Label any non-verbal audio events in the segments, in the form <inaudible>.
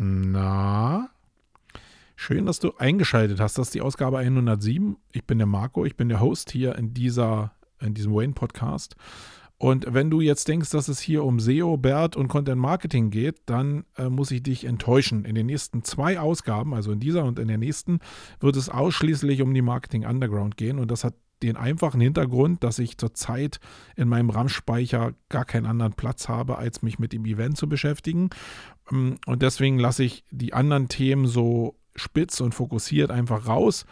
Na, schön, dass du eingeschaltet hast. Das ist die Ausgabe 107. Ich bin der Marco, ich bin der Host hier in, dieser, in diesem Wayne-Podcast. Und wenn du jetzt denkst, dass es hier um SEO, BERT und Content Marketing geht, dann äh, muss ich dich enttäuschen. In den nächsten zwei Ausgaben, also in dieser und in der nächsten, wird es ausschließlich um die Marketing Underground gehen. Und das hat den einfachen Hintergrund, dass ich zurzeit in meinem RAM-Speicher gar keinen anderen Platz habe, als mich mit dem Event zu beschäftigen. Ähm, und deswegen lasse ich die anderen Themen so spitz und fokussiert einfach raus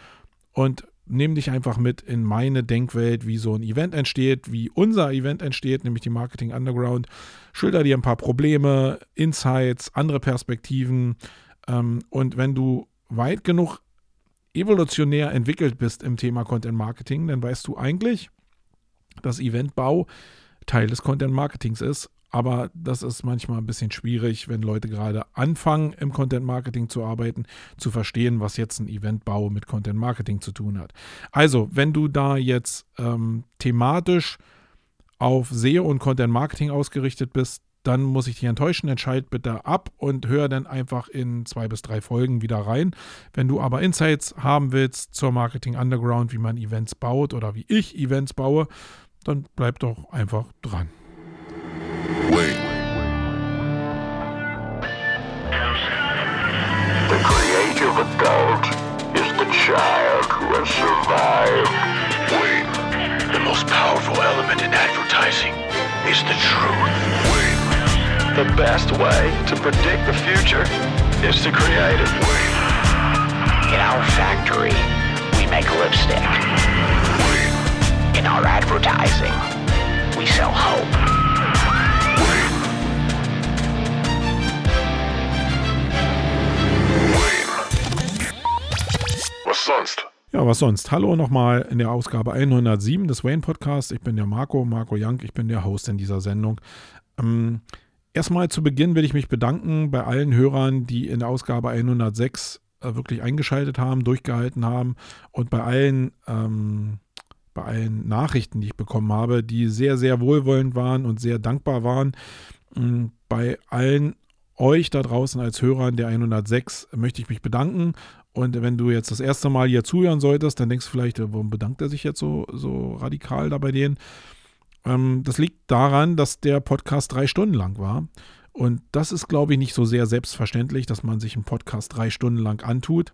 und nehme dich einfach mit in meine Denkwelt, wie so ein Event entsteht, wie unser Event entsteht, nämlich die Marketing Underground. Schilder dir ein paar Probleme, Insights, andere Perspektiven. Ähm, und wenn du weit genug evolutionär entwickelt bist im Thema Content Marketing, dann weißt du eigentlich, dass Eventbau Teil des Content Marketings ist. Aber das ist manchmal ein bisschen schwierig, wenn Leute gerade anfangen, im Content Marketing zu arbeiten, zu verstehen, was jetzt ein Eventbau mit Content Marketing zu tun hat. Also, wenn du da jetzt ähm, thematisch auf SEO und Content Marketing ausgerichtet bist, dann muss ich dich enttäuschen. Entscheid bitte ab und hör dann einfach in zwei bis drei Folgen wieder rein. Wenn du aber Insights haben willst zur Marketing Underground, wie man Events baut oder wie ich Events baue, dann bleib doch einfach dran. Wait. The creative adult is the child who has survived. Wait. The most powerful element in advertising is the truth. Wait. The best way to predict the future is to create it. In our factory, we make lipstick. In our advertising, we sell hope. Was sonst? Ja, was sonst? Hallo nochmal in der Ausgabe 107 des Wayne Podcasts. Ich bin der Marco, Marco Young, ich bin der Host in dieser Sendung. Ähm, Erstmal zu Beginn will ich mich bedanken bei allen Hörern, die in der Ausgabe 106 äh, wirklich eingeschaltet haben, durchgehalten haben und bei allen, ähm, bei allen Nachrichten, die ich bekommen habe, die sehr, sehr wohlwollend waren und sehr dankbar waren. Ähm, bei allen euch da draußen als Hörern der 106 möchte ich mich bedanken. Und wenn du jetzt das erste Mal hier zuhören solltest, dann denkst du vielleicht, warum bedankt er sich jetzt so, so radikal da bei denen? Ähm, das liegt daran, dass der Podcast drei Stunden lang war. Und das ist, glaube ich, nicht so sehr selbstverständlich, dass man sich einen Podcast drei Stunden lang antut.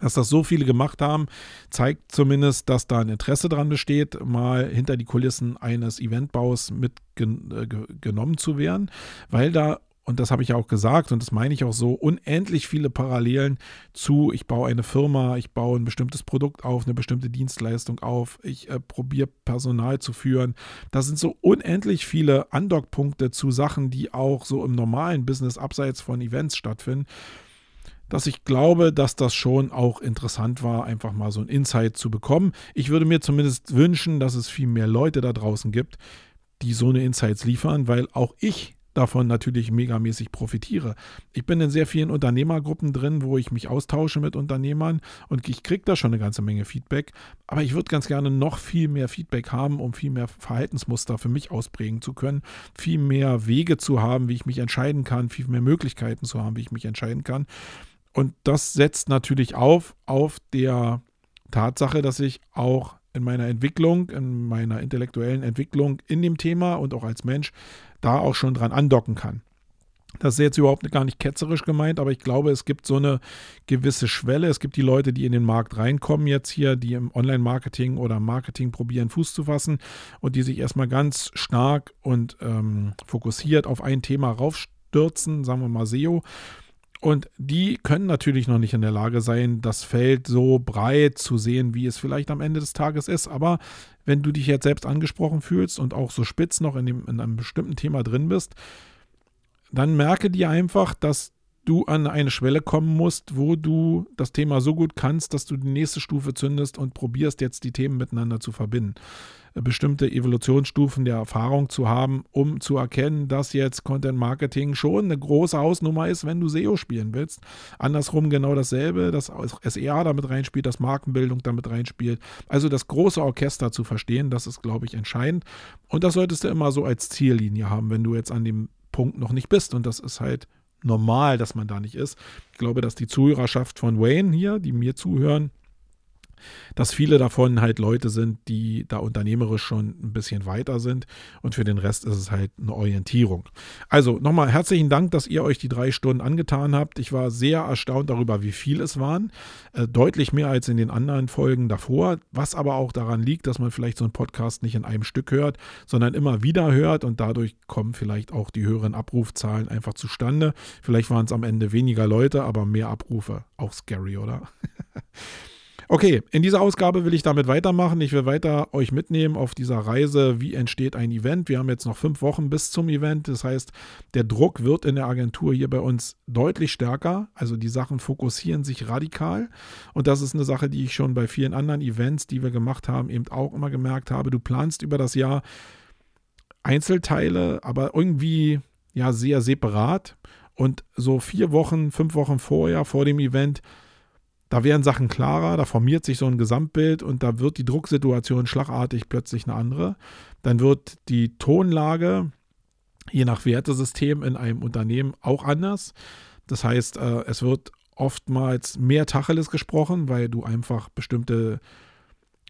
Dass das so viele gemacht haben, zeigt zumindest, dass da ein Interesse dran besteht, mal hinter die Kulissen eines Eventbaus mitgenommen äh, zu werden, weil da und das habe ich auch gesagt und das meine ich auch so, unendlich viele Parallelen zu, ich baue eine Firma, ich baue ein bestimmtes Produkt auf, eine bestimmte Dienstleistung auf, ich äh, probiere Personal zu führen. Da sind so unendlich viele Andockpunkte zu Sachen, die auch so im normalen Business abseits von Events stattfinden, dass ich glaube, dass das schon auch interessant war, einfach mal so ein Insight zu bekommen. Ich würde mir zumindest wünschen, dass es viel mehr Leute da draußen gibt, die so eine Insights liefern, weil auch ich davon natürlich megamäßig profitiere. Ich bin in sehr vielen Unternehmergruppen drin, wo ich mich austausche mit Unternehmern und ich kriege da schon eine ganze Menge Feedback. Aber ich würde ganz gerne noch viel mehr Feedback haben, um viel mehr Verhaltensmuster für mich ausprägen zu können, viel mehr Wege zu haben, wie ich mich entscheiden kann, viel mehr Möglichkeiten zu haben, wie ich mich entscheiden kann. Und das setzt natürlich auf auf der Tatsache, dass ich auch in meiner Entwicklung, in meiner intellektuellen Entwicklung in dem Thema und auch als Mensch da auch schon dran andocken kann. Das ist jetzt überhaupt gar nicht ketzerisch gemeint, aber ich glaube, es gibt so eine gewisse Schwelle. Es gibt die Leute, die in den Markt reinkommen jetzt hier, die im Online-Marketing oder Marketing probieren, Fuß zu fassen und die sich erstmal ganz stark und ähm, fokussiert auf ein Thema raufstürzen, sagen wir mal SEO. Und die können natürlich noch nicht in der Lage sein, das Feld so breit zu sehen, wie es vielleicht am Ende des Tages ist. Aber wenn du dich jetzt selbst angesprochen fühlst und auch so spitz noch in, dem, in einem bestimmten Thema drin bist, dann merke dir einfach, dass du an eine Schwelle kommen musst, wo du das Thema so gut kannst, dass du die nächste Stufe zündest und probierst jetzt die Themen miteinander zu verbinden. Äh, bestimmte Evolutionsstufen der Erfahrung zu haben, um zu erkennen, dass jetzt Content Marketing schon eine große Hausnummer ist, wenn du SEO spielen willst. Andersrum genau dasselbe, dass SEA damit reinspielt, dass Markenbildung damit reinspielt. Also das große Orchester zu verstehen, das ist, glaube ich, entscheidend. Und das solltest du immer so als Ziellinie haben, wenn du jetzt an dem Punkt noch nicht bist. Und das ist halt normal, dass man da nicht ist. Ich glaube, dass die Zuhörerschaft von Wayne hier, die mir zuhören, dass viele davon halt Leute sind, die da unternehmerisch schon ein bisschen weiter sind und für den Rest ist es halt eine Orientierung. Also nochmal herzlichen Dank, dass ihr euch die drei Stunden angetan habt. Ich war sehr erstaunt darüber, wie viel es waren. Äh, deutlich mehr als in den anderen Folgen davor, was aber auch daran liegt, dass man vielleicht so einen Podcast nicht in einem Stück hört, sondern immer wieder hört und dadurch kommen vielleicht auch die höheren Abrufzahlen einfach zustande. Vielleicht waren es am Ende weniger Leute, aber mehr Abrufe. Auch scary, oder? <laughs> Okay, in dieser Ausgabe will ich damit weitermachen. Ich will weiter euch mitnehmen auf dieser Reise, wie entsteht ein Event. Wir haben jetzt noch fünf Wochen bis zum Event. Das heißt, der Druck wird in der Agentur hier bei uns deutlich stärker. Also die Sachen fokussieren sich radikal. Und das ist eine Sache, die ich schon bei vielen anderen Events, die wir gemacht haben, eben auch immer gemerkt habe. Du planst über das Jahr Einzelteile, aber irgendwie ja sehr separat. Und so vier Wochen, fünf Wochen vorher, vor dem Event, da werden Sachen klarer, da formiert sich so ein Gesamtbild und da wird die Drucksituation schlagartig plötzlich eine andere. Dann wird die Tonlage je nach Wertesystem in einem Unternehmen auch anders. Das heißt, äh, es wird oftmals mehr Tacheles gesprochen, weil du einfach bestimmte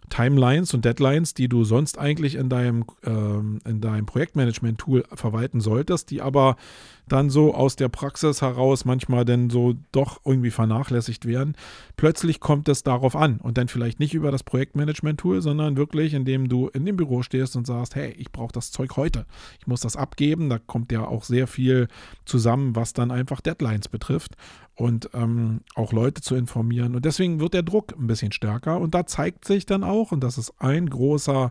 Timelines und Deadlines, die du sonst eigentlich in deinem, ähm, in deinem Projektmanagement-Tool verwalten solltest, die aber dann so aus der Praxis heraus manchmal dann so doch irgendwie vernachlässigt werden. Plötzlich kommt es darauf an und dann vielleicht nicht über das Projektmanagement-Tool, sondern wirklich, indem du in dem Büro stehst und sagst, hey, ich brauche das Zeug heute. Ich muss das abgeben. Da kommt ja auch sehr viel zusammen, was dann einfach Deadlines betrifft und ähm, auch Leute zu informieren. Und deswegen wird der Druck ein bisschen stärker und da zeigt sich dann auch, und das ist ein großer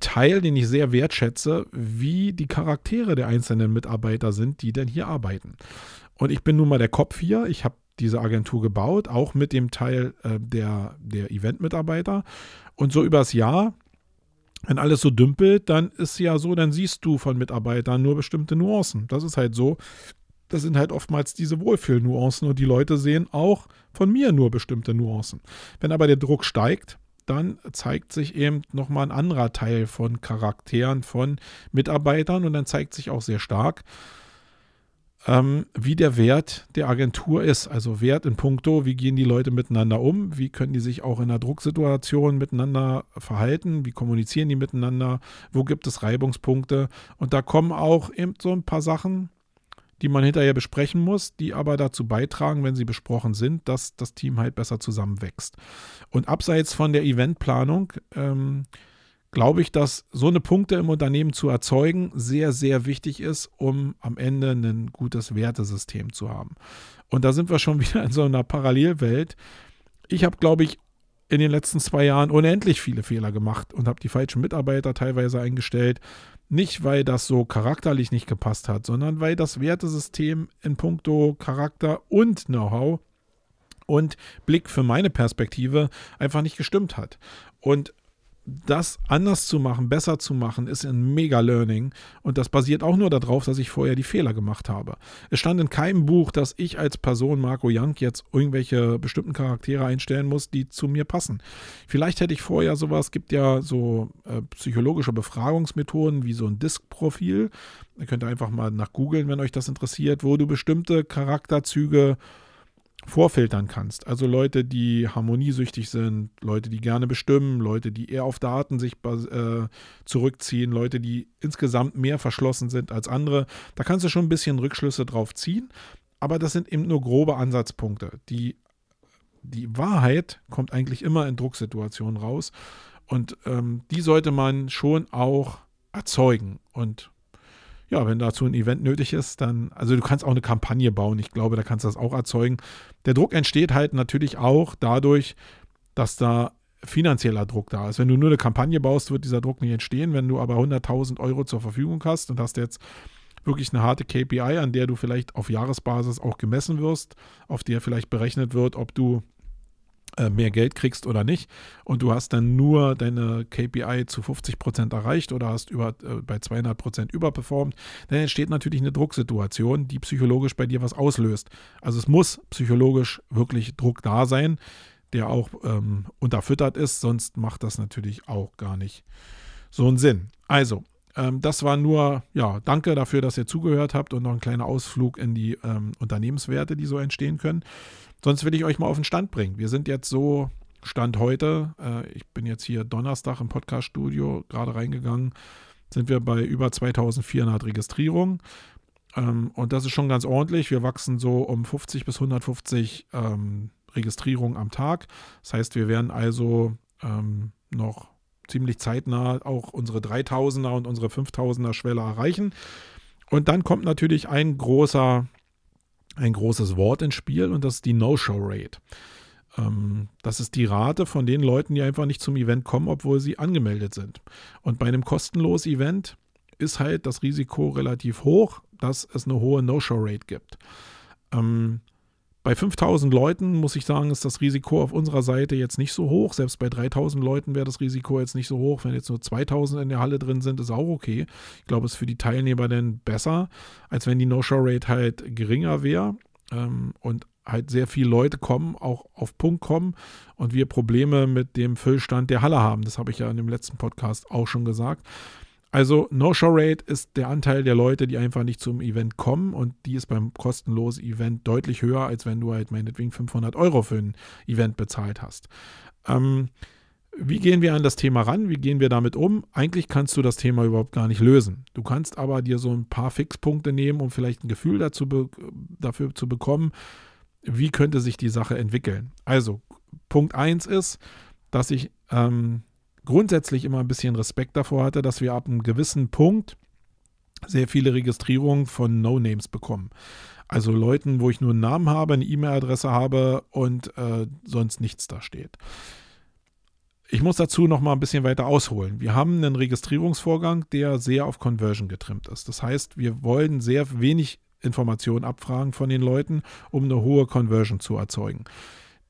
Teil, den ich sehr wertschätze, wie die Charaktere der einzelnen Mitarbeiter sind, die denn hier arbeiten. Und ich bin nun mal der Kopf hier. Ich habe diese Agentur gebaut, auch mit dem Teil äh, der, der Event-Mitarbeiter. Und so übers Jahr, wenn alles so dümpelt, dann ist ja so, dann siehst du von Mitarbeitern nur bestimmte Nuancen. Das ist halt so. Das sind halt oftmals diese Wohlfühlnuancen und die Leute sehen auch von mir nur bestimmte Nuancen. Wenn aber der Druck steigt, dann zeigt sich eben nochmal ein anderer Teil von Charakteren, von Mitarbeitern und dann zeigt sich auch sehr stark, ähm, wie der Wert der Agentur ist. Also Wert in puncto, wie gehen die Leute miteinander um, wie können die sich auch in einer Drucksituation miteinander verhalten, wie kommunizieren die miteinander, wo gibt es Reibungspunkte. Und da kommen auch eben so ein paar Sachen, die man hinterher besprechen muss, die aber dazu beitragen, wenn sie besprochen sind, dass das Team halt besser zusammenwächst. Und abseits von der Eventplanung ähm, glaube ich, dass so eine Punkte im Unternehmen zu erzeugen sehr, sehr wichtig ist, um am Ende ein gutes Wertesystem zu haben. Und da sind wir schon <laughs> wieder in so einer Parallelwelt. Ich habe, glaube ich, in den letzten zwei Jahren unendlich viele Fehler gemacht und habe die falschen Mitarbeiter teilweise eingestellt. Nicht, weil das so charakterlich nicht gepasst hat, sondern weil das Wertesystem in puncto Charakter und Know-how und Blick für meine Perspektive einfach nicht gestimmt hat. Und das anders zu machen, besser zu machen, ist ein mega Learning. Und das basiert auch nur darauf, dass ich vorher die Fehler gemacht habe. Es stand in keinem Buch, dass ich als Person Marco Young jetzt irgendwelche bestimmten Charaktere einstellen muss, die zu mir passen. Vielleicht hätte ich vorher sowas, gibt ja so äh, psychologische Befragungsmethoden wie so ein Disk-Profil. Ihr könnt einfach mal nach googeln, wenn euch das interessiert, wo du bestimmte Charakterzüge vorfiltern kannst. Also Leute, die harmoniesüchtig sind, Leute, die gerne bestimmen, Leute, die eher auf Daten sich äh, zurückziehen, Leute, die insgesamt mehr verschlossen sind als andere. Da kannst du schon ein bisschen Rückschlüsse drauf ziehen, aber das sind eben nur grobe Ansatzpunkte. Die, die Wahrheit kommt eigentlich immer in Drucksituationen raus und ähm, die sollte man schon auch erzeugen und ja, wenn dazu ein Event nötig ist, dann, also du kannst auch eine Kampagne bauen. Ich glaube, da kannst du das auch erzeugen. Der Druck entsteht halt natürlich auch dadurch, dass da finanzieller Druck da ist. Wenn du nur eine Kampagne baust, wird dieser Druck nicht entstehen. Wenn du aber 100.000 Euro zur Verfügung hast und hast jetzt wirklich eine harte KPI, an der du vielleicht auf Jahresbasis auch gemessen wirst, auf der vielleicht berechnet wird, ob du mehr Geld kriegst oder nicht und du hast dann nur deine KPI zu 50 Prozent erreicht oder hast über, äh, bei 200 Prozent überperformt, dann entsteht natürlich eine Drucksituation, die psychologisch bei dir was auslöst. Also es muss psychologisch wirklich Druck da sein, der auch ähm, unterfüttert ist, sonst macht das natürlich auch gar nicht so einen Sinn. Also, Ähm, das war nur, ja, danke dafür, dass ihr zugehört habt und noch ein kleiner Ausflug in die ähm, Unternehmenswerte, die so entstehen können. Sonst will ich euch mal auf den Stand bringen. Wir sind jetzt so, Stand heute, äh, ich bin jetzt hier Donnerstag im Podcast-Studio gerade reingegangen, sind wir bei über 2400 Registrierungen. Ähm, und das ist schon ganz ordentlich. Wir wachsen so um 50 bis 150 ähm, Registrierungen am Tag. Das heißt, wir werden also ähm, noch ziemlich zeitnah auch unsere 3000er und unsere 5000er Schwelle erreichen. Und dann kommt natürlich ein großer, ein großes Wort ins Spiel und das ist die No-Show-Rate. Ähm, das ist die Rate von den Leuten, die einfach nicht zum Event kommen, obwohl sie angemeldet sind. Und bei einem kostenlosen Event ist halt das Risiko relativ hoch, dass es eine hohe No-Show-Rate gibt. Ähm, bei 5000 Leuten muss ich sagen, ist das Risiko auf unserer Seite jetzt nicht so hoch. Selbst bei 3000 Leuten wäre das Risiko jetzt nicht so hoch. Wenn jetzt nur 2000 in der Halle drin sind, ist auch okay. Ich glaube, es ist für die Teilnehmer dann besser, als wenn die No-Show-Rate halt geringer wäre ähm, und halt sehr viele Leute kommen, auch auf Punkt kommen und wir Probleme mit dem Füllstand der Halle haben. Das habe ich ja in dem letzten Podcast auch schon gesagt. Also No-Show-Rate ist der Anteil der Leute, die einfach nicht zum Event kommen und die ist beim kostenlosen Event deutlich höher, als wenn du halt meinetwegen 500 Euro für ein Event bezahlt hast. Ähm, wie gehen wir an das Thema ran? Wie gehen wir damit um? Eigentlich kannst du das Thema überhaupt gar nicht lösen. Du kannst aber dir so ein paar Fixpunkte nehmen, um vielleicht ein Gefühl dazu dafür zu bekommen, wie könnte sich die Sache entwickeln. Also, Punkt 1 ist, dass ich ähm, grundsätzlich immer ein bisschen Respekt davor hatte, dass wir ab einem gewissen Punkt sehr viele Registrierungen von No-Names bekommen. Also Leuten, wo ich nur einen Namen habe, eine E-Mail-Adresse habe und äh, sonst nichts da steht. Ich muss dazu noch mal ein bisschen weiter ausholen. Wir haben einen Registrierungsvorgang, der sehr auf Conversion getrimmt ist. Das heißt, wir wollen sehr wenig Informationen abfragen von den Leuten, um eine hohe Conversion zu erzeugen.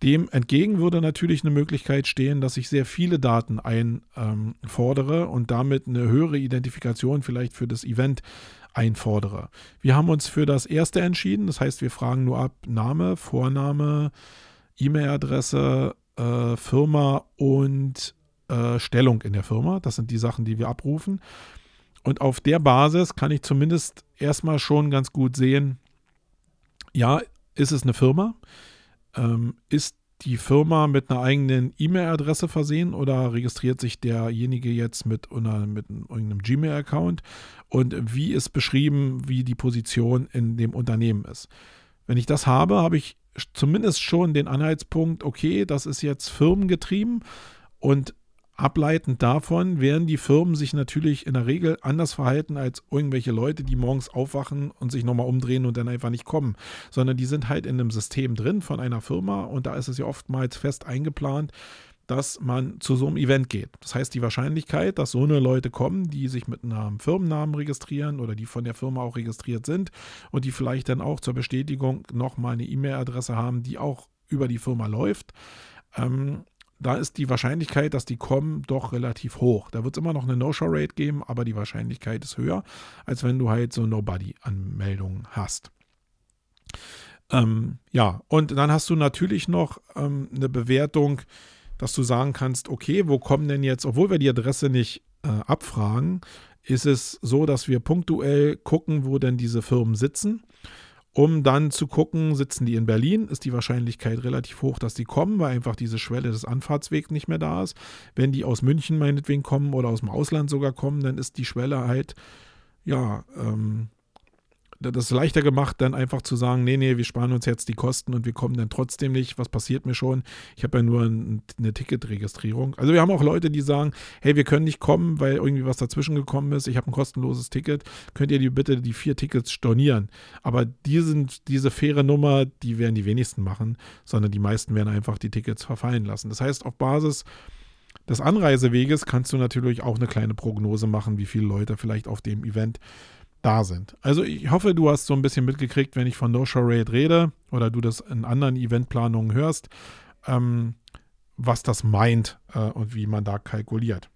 Dem entgegen würde natürlich eine Möglichkeit stehen, dass ich sehr viele Daten einfordere ähm, und damit eine höhere Identifikation vielleicht für das Event einfordere. Wir haben uns für das erste entschieden, das heißt, wir fragen nur ab Name, Vorname, E-Mail-Adresse, äh, Firma und äh, Stellung in der Firma. Das sind die Sachen, die wir abrufen. Und auf der Basis kann ich zumindest erstmal schon ganz gut sehen, ja, ist es eine Firma? Ähm, ist die Firma mit einer eigenen E-Mail-Adresse versehen oder registriert sich derjenige jetzt mit, einer, mit irgendeinem Gmail-Account? Und wie ist beschrieben, wie die Position in dem Unternehmen ist? Wenn ich das habe, habe ich zumindest schon den Anhaltspunkt, okay, das ist jetzt firmengetrieben und Ableitend davon werden die Firmen sich natürlich in der Regel anders verhalten als irgendwelche Leute, die morgens aufwachen und sich nochmal umdrehen und dann einfach nicht kommen, sondern die sind halt in einem System drin von einer Firma und da ist es ja oftmals fest eingeplant, dass man zu so einem Event geht. Das heißt, die Wahrscheinlichkeit, dass so eine Leute kommen, die sich mit einem Firmennamen registrieren oder die von der Firma auch registriert sind und die vielleicht dann auch zur Bestätigung nochmal eine E-Mail-Adresse haben, die auch über die Firma läuft, ähm, da ist die Wahrscheinlichkeit, dass die kommen, doch relativ hoch. Da wird es immer noch eine No-Show-Rate geben, aber die Wahrscheinlichkeit ist höher, als wenn du halt so Nobody-Anmeldungen hast. Ähm, ja, und dann hast du natürlich noch ähm, eine Bewertung, dass du sagen kannst, okay, wo kommen denn jetzt, obwohl wir die Adresse nicht äh, abfragen, ist es so, dass wir punktuell gucken, wo denn diese Firmen sitzen um dann zu gucken, sitzen die in Berlin, ist die Wahrscheinlichkeit relativ hoch, dass die kommen, weil einfach diese Schwelle des Anfahrtswegs nicht mehr da ist. Wenn die aus München meinetwegen kommen oder aus dem Ausland sogar kommen, dann ist die Schwelle halt, ja, ähm, das leichter gemacht, dann einfach zu sagen, nee, nee, wir sparen uns jetzt die Kosten und wir kommen dann trotzdem nicht. Was passiert mir schon? Ich habe ja nur ein, eine Ticketregistrierung. Also wir haben auch Leute, die sagen, hey, wir können nicht kommen, weil irgendwie was dazwischen gekommen ist. Ich habe ein kostenloses Ticket. Könnt ihr die bitte die vier Tickets stornieren? Aber die sind, diese faire Nummer, die werden die wenigsten machen, sondern die meisten werden einfach die Tickets verfallen lassen. Das heißt, auf Basis des Anreiseweges kannst du natürlich auch eine kleine Prognose machen, wie viele Leute vielleicht auf dem Event da sind. Also ich hoffe, du hast so ein bisschen mitgekriegt, wenn ich von No-Show-Rate rede oder du das in anderen Eventplanungen hörst, ähm, was das meint äh, und wie man da kalkuliert.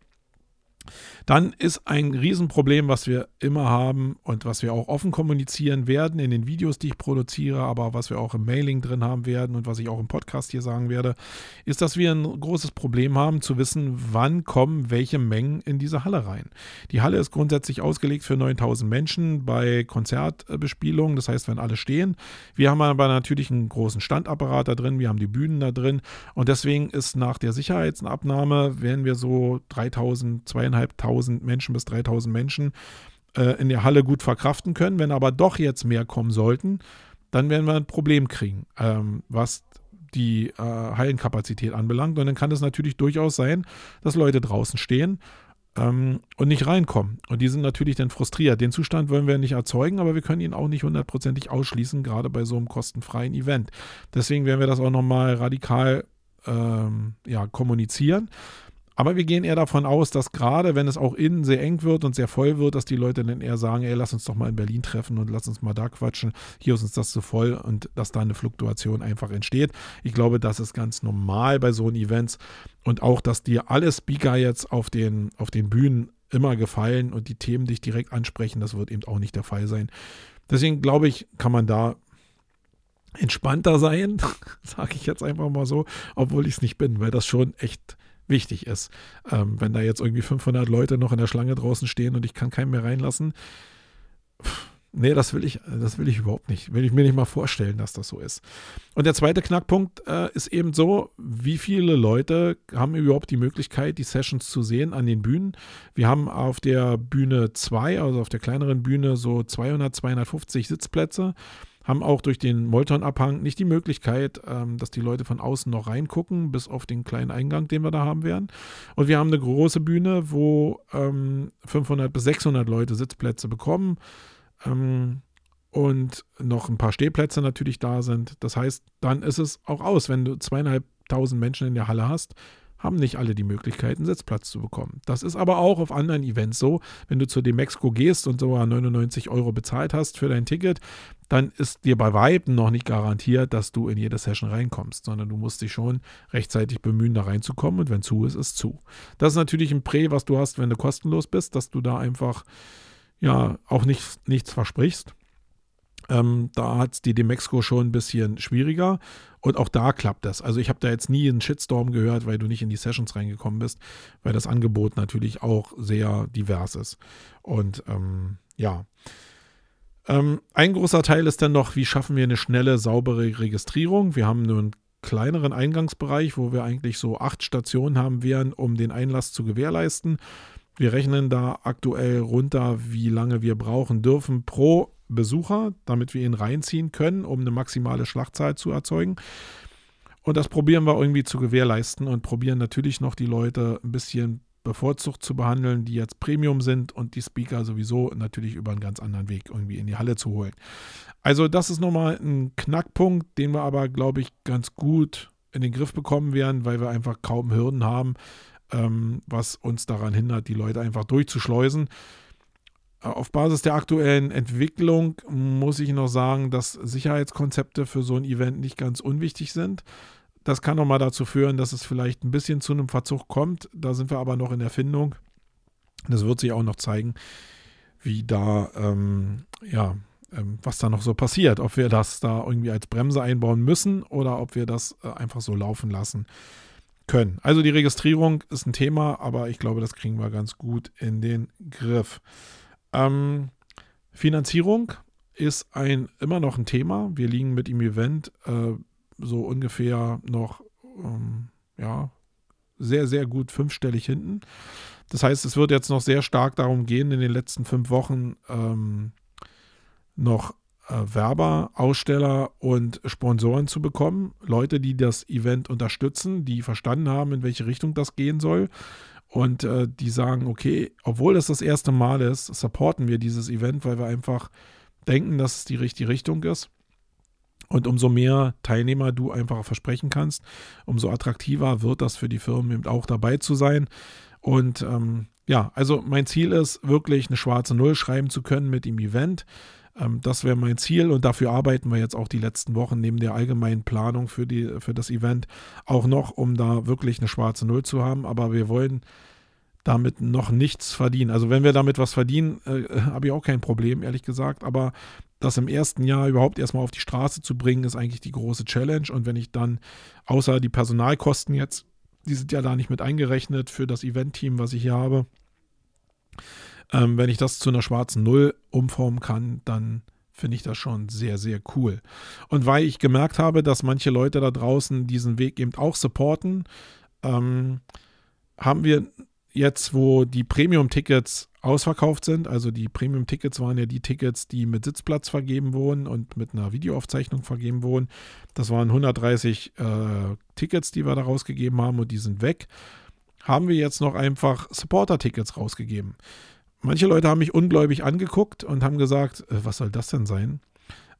Dann ist ein Riesenproblem, was wir immer haben und was wir auch offen kommunizieren werden in den Videos, die ich produziere, aber was wir auch im Mailing drin haben werden und was ich auch im Podcast hier sagen werde, ist, dass wir ein großes Problem haben zu wissen, wann kommen welche Mengen in diese Halle rein. Die Halle ist grundsätzlich ausgelegt für 9000 Menschen bei Konzertbespielungen, das heißt, wenn alle stehen. Wir haben aber natürlich einen großen Standapparat da drin, wir haben die Bühnen da drin und deswegen ist nach der Sicherheitsabnahme, werden wir so 3000, 200 zweieinhalbtausend Menschen bis 3000 Menschen äh, in der Halle gut verkraften können. Wenn aber doch jetzt mehr kommen sollten, dann werden wir ein Problem kriegen, ähm, was die äh, Hallenkapazität anbelangt. Und dann kann es natürlich durchaus sein, dass Leute draußen stehen ähm, und nicht reinkommen. Und die sind natürlich dann frustriert. Den Zustand wollen wir nicht erzeugen, aber wir können ihn auch nicht hundertprozentig ausschließen, gerade bei so einem kostenfreien Event. Deswegen werden wir das auch nochmal radikal ähm, ja, kommunizieren. Aber wir gehen eher davon aus, dass gerade wenn es auch innen sehr eng wird und sehr voll wird, dass die Leute dann eher sagen, ey, lass uns doch mal in Berlin treffen und lass uns mal da quatschen. Hier ist uns das zu voll und dass da eine Fluktuation einfach entsteht. Ich glaube, das ist ganz normal bei so Events und auch, dass dir alle Speaker jetzt auf den, auf den Bühnen immer gefallen und die Themen dich direkt ansprechen, das wird eben auch nicht der Fall sein. Deswegen glaube ich, kann man da entspannter sein, <laughs> sage ich jetzt einfach mal so, obwohl ich es nicht bin, weil das schon echt wichtig ist. Ähm, wenn da jetzt irgendwie 500 Leute noch in der Schlange draußen stehen und ich kann keinen mehr reinlassen, pff, nee, das will ich, das will ich überhaupt nicht. Will ich mir nicht mal vorstellen, dass das so ist. Und der zweite Knackpunkt äh, ist eben so, wie viele Leute haben überhaupt die Möglichkeit, die Sessions zu sehen an den Bühnen? Wir haben auf der Bühne 2, also auf der kleineren Bühne, so 200, 250 Sitzplätze haben auch durch den Molton-Abhang nicht die Möglichkeit, ähm, dass die Leute von außen noch reingucken, bis auf den kleinen Eingang, den wir da haben werden. Und wir haben eine große Bühne, wo ähm, 500 bis 600 Leute Sitzplätze bekommen ähm, und noch ein paar Stehplätze natürlich da sind. Das heißt, dann ist es auch aus, wenn du zweieinhalbtausend Menschen in der Halle hast, haben nicht alle die Möglichkeit, einen Sitzplatz zu bekommen. Das ist aber auch auf anderen Events so. Wenn du zu dem Demexco gehst und sogar 99 Euro bezahlt hast für dein Ticket, dann ist dir bei Weitem noch nicht garantiert, dass du in jede Session reinkommst, sondern du musst dich schon rechtzeitig bemühen, da reinzukommen und wenn zu ist, ist zu. Das ist natürlich ein Prä, was du hast, wenn du kostenlos bist, dass du da einfach ja auch nicht, nichts versprichst. Ähm, da hat es die Demexco schon ein bisschen schwieriger. Und auch da klappt das. Also ich habe da jetzt nie einen Shitstorm gehört, weil du nicht in die Sessions reingekommen bist, weil das Angebot natürlich auch sehr divers ist. Und ähm, ja. Ähm, ein großer Teil ist dann noch, wie schaffen wir eine schnelle, saubere Registrierung. Wir haben nur einen kleineren Eingangsbereich, wo wir eigentlich so acht Stationen haben werden, um den Einlass zu gewährleisten. Wir rechnen da aktuell runter, wie lange wir brauchen dürfen pro Besucher, damit wir ihn reinziehen können, um eine maximale Schlachtzahl zu erzeugen. Und das probieren wir irgendwie zu gewährleisten und probieren natürlich noch die Leute ein bisschen bevorzugt zu behandeln, die jetzt Premium sind und die Speaker sowieso natürlich über einen ganz anderen Weg irgendwie in die Halle zu holen. Also das ist nochmal ein Knackpunkt, den wir aber, glaube ich, ganz gut in den Griff bekommen werden, weil wir einfach kaum Hürden haben, ähm, was uns daran hindert, die Leute einfach durchzuschleusen. Auf Basis der aktuellen Entwicklung muss ich noch sagen, dass Sicherheitskonzepte für so ein Event nicht ganz unwichtig sind. Das kann nochmal dazu führen, dass es vielleicht ein bisschen zu einem Verzug kommt. Da sind wir aber noch in Erfindung. Das wird sich auch noch zeigen, wie da, ähm, ja, ähm, was da noch so passiert. Ob wir das da irgendwie als Bremse einbauen müssen oder ob wir das äh, einfach so laufen lassen können. Also die Registrierung ist ein Thema, aber ich glaube, das kriegen wir ganz gut in den Griff. Ähm, Finanzierung ist ein, immer noch ein Thema. Wir liegen mit dem Event äh, so ungefähr noch ähm, ja, sehr, sehr gut fünfstellig hinten. Das heißt, es wird jetzt noch sehr stark darum gehen, in den letzten fünf Wochen ähm, noch äh, Werber, Aussteller und Sponsoren zu bekommen. Leute, die das Event unterstützen, die verstanden haben, in welche Richtung das gehen soll und äh, die sagen, okay, obwohl das das erste Mal ist, supporten wir dieses Event, weil wir einfach denken, dass es die richtige Richtung ist. Und umso mehr Teilnehmer du einfach versprechen kannst, umso attraktiver wird das für die Firmen eben auch dabei zu sein. Und ähm, ja, also mein Ziel ist wirklich eine schwarze Null schreiben zu können mit dem Event. Ähm, das wäre mein Ziel und dafür arbeiten wir jetzt auch die letzten Wochen neben der allgemeinen Planung für, die, für das Event auch noch, um da wirklich eine schwarze Null zu haben. Aber wir wollen damit noch nichts verdienen. Also wenn wir damit was verdienen, äh, <laughs> habe ich auch kein Problem, ehrlich gesagt. Aber das im ersten Jahr überhaupt erstmal auf die Straße zu bringen, ist eigentlich die große Challenge. Und wenn ich dann, außer die Personalkosten jetzt, die sind ja da nicht mit eingerechnet für das Event-Team, was ich hier habe, ähm, wenn ich das zu einer schwarzen Null umformen kann, dann finde ich das schon sehr, sehr cool. Und weil ich gemerkt habe, dass manche Leute da draußen diesen Weg eben auch supporten, ähm, haben wir jetzt, wo die Premium-Tickets ausverkauft sind, also die Premium-Tickets waren ja die Tickets, die mit Sitzplatz vergeben wurden und mit einer Videoaufzeichnung vergeben wurden. Das waren 130 äh, Tickets, die wir da rausgegeben haben und die sind weg. Haben wir jetzt noch einfach Supporter-Tickets rausgegeben. Manche Leute haben mich ungläubig angeguckt und haben gesagt, äh, was soll das denn sein?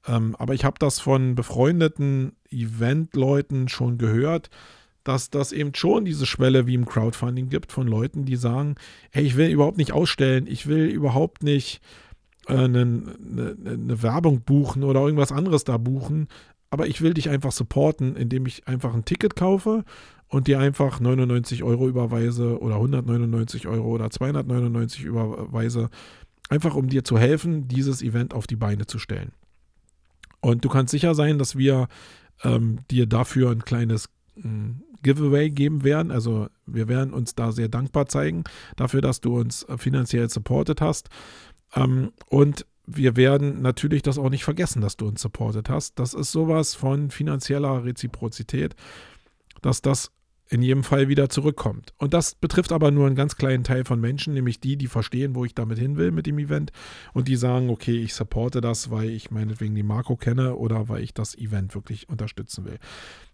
Ähm, aber ich habe das von befreundeten Event-Leuten schon gehört, dass das eben schon diese Schwelle wie im Crowdfunding gibt von Leuten, die sagen, hey, ich will überhaupt nicht ausstellen, ich will überhaupt nicht äh, eine, eine, eine Werbung buchen oder irgendwas anderes da buchen, aber ich will dich einfach supporten, indem ich einfach ein Ticket kaufe und dir einfach 99 Euro überweise oder 199 Euro oder 299 überweise, einfach um dir zu helfen, dieses Event auf die Beine zu stellen. Und du kannst sicher sein, dass wir ähm, dir dafür ein kleines hm, Giveaway geben werden. Also wir werden uns da sehr dankbar zeigen dafür, dass du uns äh, finanziell supportet hast. Ähm, und wir werden natürlich das auch nicht vergessen, dass du uns supportet hast. Das ist sowas von finanzieller Reziprozität, dass das in jedem Fall wieder zurückkommt. Und das betrifft aber nur einen ganz kleinen Teil von Menschen, nämlich die, die verstehen, wo ich damit hin will mit dem Event und die sagen, okay, ich supporte das, weil ich meinetwegen die Marco kenne oder weil ich das Event wirklich unterstützen will.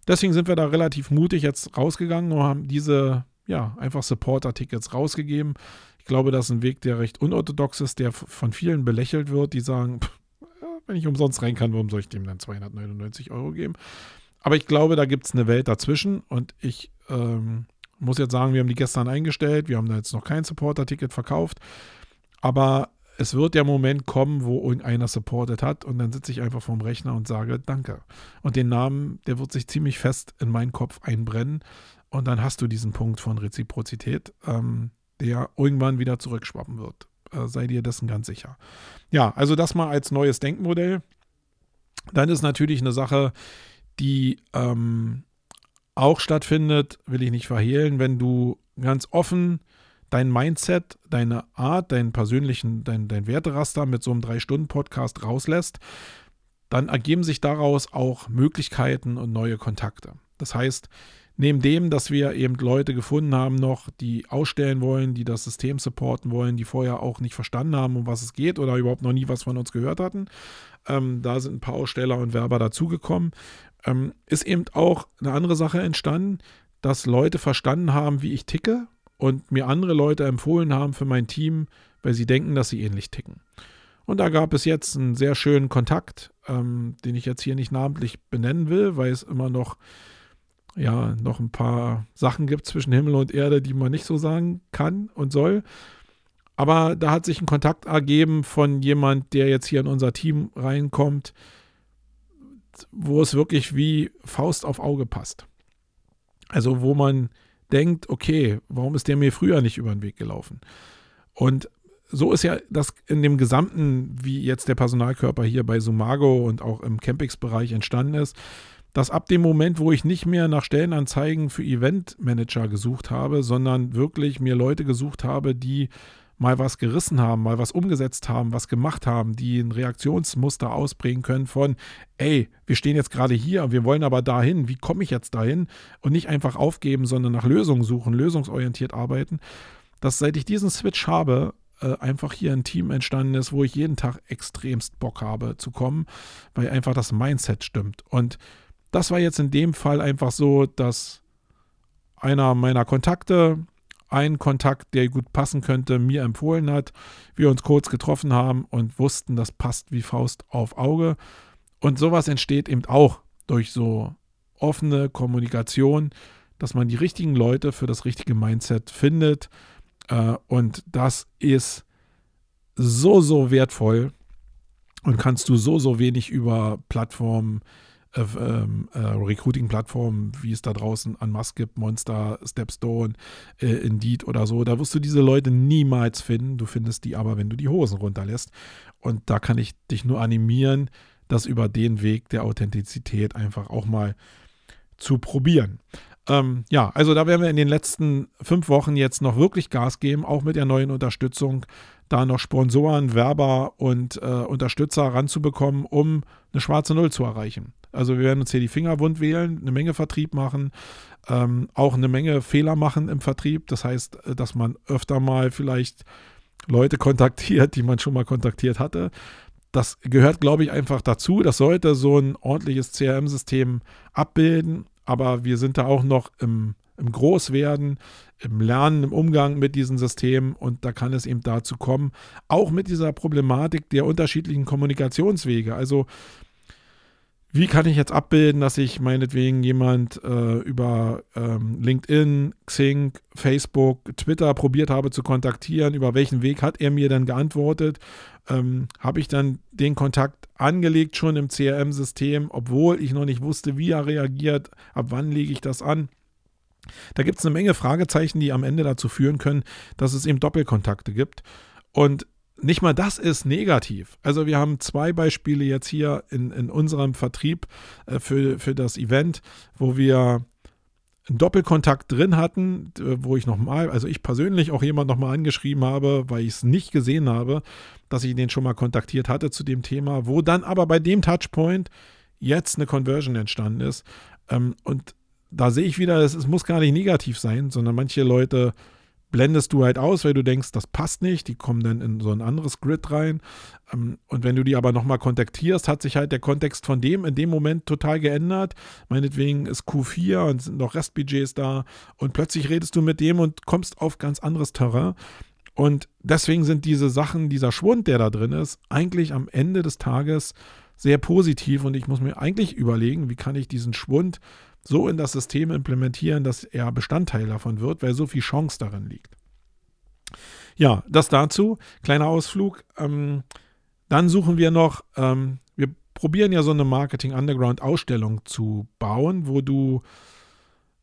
Deswegen sind wir da relativ mutig jetzt rausgegangen und haben diese, ja, einfach Supporter-Tickets rausgegeben. Ich glaube, das ist ein Weg, der recht unorthodox ist, der von vielen belächelt wird, die sagen, pff, wenn ich umsonst rein kann, warum soll ich dem dann 299 Euro geben? Aber ich glaube, da gibt es eine Welt dazwischen und ich ähm, muss jetzt sagen, wir haben die gestern eingestellt, wir haben da jetzt noch kein Supporter-Ticket verkauft, aber es wird der Moment kommen, wo irgendeiner supportet hat und dann sitze ich einfach vorm Rechner und sage Danke. Und den Namen, der wird sich ziemlich fest in meinen Kopf einbrennen und dann hast du diesen Punkt von Reziprozität, ähm, der irgendwann wieder zurückschwappen wird. Äh, sei dir dessen ganz sicher. Ja, also das mal als neues Denkmodell. Dann ist natürlich eine Sache, die ähm, auch stattfindet, will ich nicht verhehlen, wenn du ganz offen dein Mindset, deine Art, deinen persönlichen, dein, dein Werteraster mit so einem Drei-Stunden-Podcast rauslässt, dann ergeben sich daraus auch Möglichkeiten und neue Kontakte. Das heißt, neben dem, dass wir eben Leute gefunden haben noch, die ausstellen wollen, die das System supporten wollen, die vorher auch nicht verstanden haben, um was es geht oder überhaupt noch nie was von uns gehört hatten, ähm, da sind ein paar Aussteller und Werber dazugekommen, ähm, ist eben auch eine andere Sache entstanden, dass Leute verstanden haben, wie ich ticke und mir andere Leute empfohlen haben für mein Team, weil sie denken, dass sie ähnlich ticken. Und da gab es jetzt einen sehr schönen Kontakt, ähm, den ich jetzt hier nicht namentlich benennen will, weil es immer noch, ja, noch ein paar Sachen gibt zwischen Himmel und Erde, die man nicht so sagen kann und soll. Aber da hat sich ein Kontakt ergeben von jemand, der jetzt hier in unser Team reinkommt, wo es wirklich wie Faust auf Auge passt. Also wo man denkt, okay, warum ist der mir früher nicht über den Weg gelaufen? Und so ist ja das in dem gesamten, wie jetzt der Personalkörper hier bei Sumago und auch im Campix-Bereich entstanden ist, dass ab dem Moment, wo ich nicht mehr nach Stellenanzeigen für Eventmanager gesucht habe, sondern wirklich mir Leute gesucht habe, die mal was gerissen haben, mal was umgesetzt haben, was gemacht haben, die ein Reaktionsmuster ausbringen können von, ey, wir stehen jetzt gerade hier, und wir wollen aber dahin, wie komme ich jetzt dahin? Und nicht einfach aufgeben, sondern nach Lösungen suchen, lösungsorientiert arbeiten. Dass seit ich diesen Switch habe, äh, einfach hier ein Team entstanden ist, wo ich jeden Tag extremst Bock habe zu kommen, weil einfach das Mindset stimmt. Und das war jetzt in dem Fall einfach so, dass einer meiner Kontakte einen Kontakt, der gut passen könnte, mir empfohlen hat. Wir uns kurz getroffen haben und wussten, das passt wie Faust auf Auge. Und sowas entsteht eben auch durch so offene Kommunikation, dass man die richtigen Leute für das richtige Mindset findet. Äh, und das ist so, so wertvoll und kannst du so, so wenig über Plattformen äh, ähm, äh, Recruiting-Plattformen, wie es da draußen an Musk gibt, Monster, Stepstone, äh, Indeed oder so. Da wirst du diese Leute niemals finden. Du findest die aber, wenn du die Hosen runterlässt. Und da kann ich dich nur animieren, das über den Weg der Authentizität einfach auch mal zu probieren. Ähm, ja, also da werden wir in den letzten fünf Wochen jetzt noch wirklich Gas geben, auch mit der neuen Unterstützung, da noch Sponsoren, Werber und äh, Unterstützer ranzubekommen, um eine schwarze Null zu erreichen. Also wir werden uns hier die Finger wund wählen, eine Menge Vertrieb machen, ähm, auch eine Menge Fehler machen im Vertrieb. Das heißt, äh, dass man öfter mal vielleicht Leute kontaktiert, die man schon mal kontaktiert hatte. Das gehört, glaube ich, einfach dazu. Das sollte so ein ordentliches CRM-System abbilden aber wir sind da auch noch im, im Großwerden, im Lernen, im Umgang mit diesen Systemen und da kann es eben dazu kommen, auch mit dieser Problematik der unterschiedlichen Kommunikationswege. Also wie kann ich jetzt abbilden, dass ich meinetwegen jemand äh, über ähm, LinkedIn, Xing, Facebook, Twitter probiert habe zu kontaktieren? Über welchen Weg hat er mir dann geantwortet? Ähm, habe ich dann den Kontakt angelegt schon im CRM-System, obwohl ich noch nicht wusste, wie er reagiert? Ab wann lege ich das an? Da gibt es eine Menge Fragezeichen, die am Ende dazu führen können, dass es eben Doppelkontakte gibt. Und nicht mal das ist negativ. Also wir haben zwei Beispiele jetzt hier in, in unserem Vertrieb äh, für, für das Event, wo wir einen Doppelkontakt drin hatten, wo ich nochmal, also ich persönlich auch jemand nochmal angeschrieben habe, weil ich es nicht gesehen habe, dass ich den schon mal kontaktiert hatte zu dem Thema, wo dann aber bei dem Touchpoint jetzt eine Conversion entstanden ist. Ähm, und da sehe ich wieder, es muss gar nicht negativ sein, sondern manche Leute blendest du halt aus, weil du denkst, das passt nicht. Die kommen dann in so ein anderes Grid rein. Ähm, und wenn du die aber nochmal kontaktierst, hat sich halt der Kontext von dem in dem Moment total geändert. Meinetwegen ist Q4 und sind noch Restbudgets da. Und plötzlich redest du mit dem und kommst auf ganz anderes Terrain. Und deswegen sind diese Sachen, dieser Schwund, der da drin ist, eigentlich am Ende des Tages sehr positiv. Und ich muss mir eigentlich überlegen, wie kann ich diesen Schwund so in das System implementieren, dass er Bestandteil davon wird, weil so viel Chance darin liegt. Ja, das dazu. Kleiner Ausflug. Ähm, dann suchen wir noch, ähm, wir probieren ja so eine Marketing Underground Ausstellung zu bauen, wo du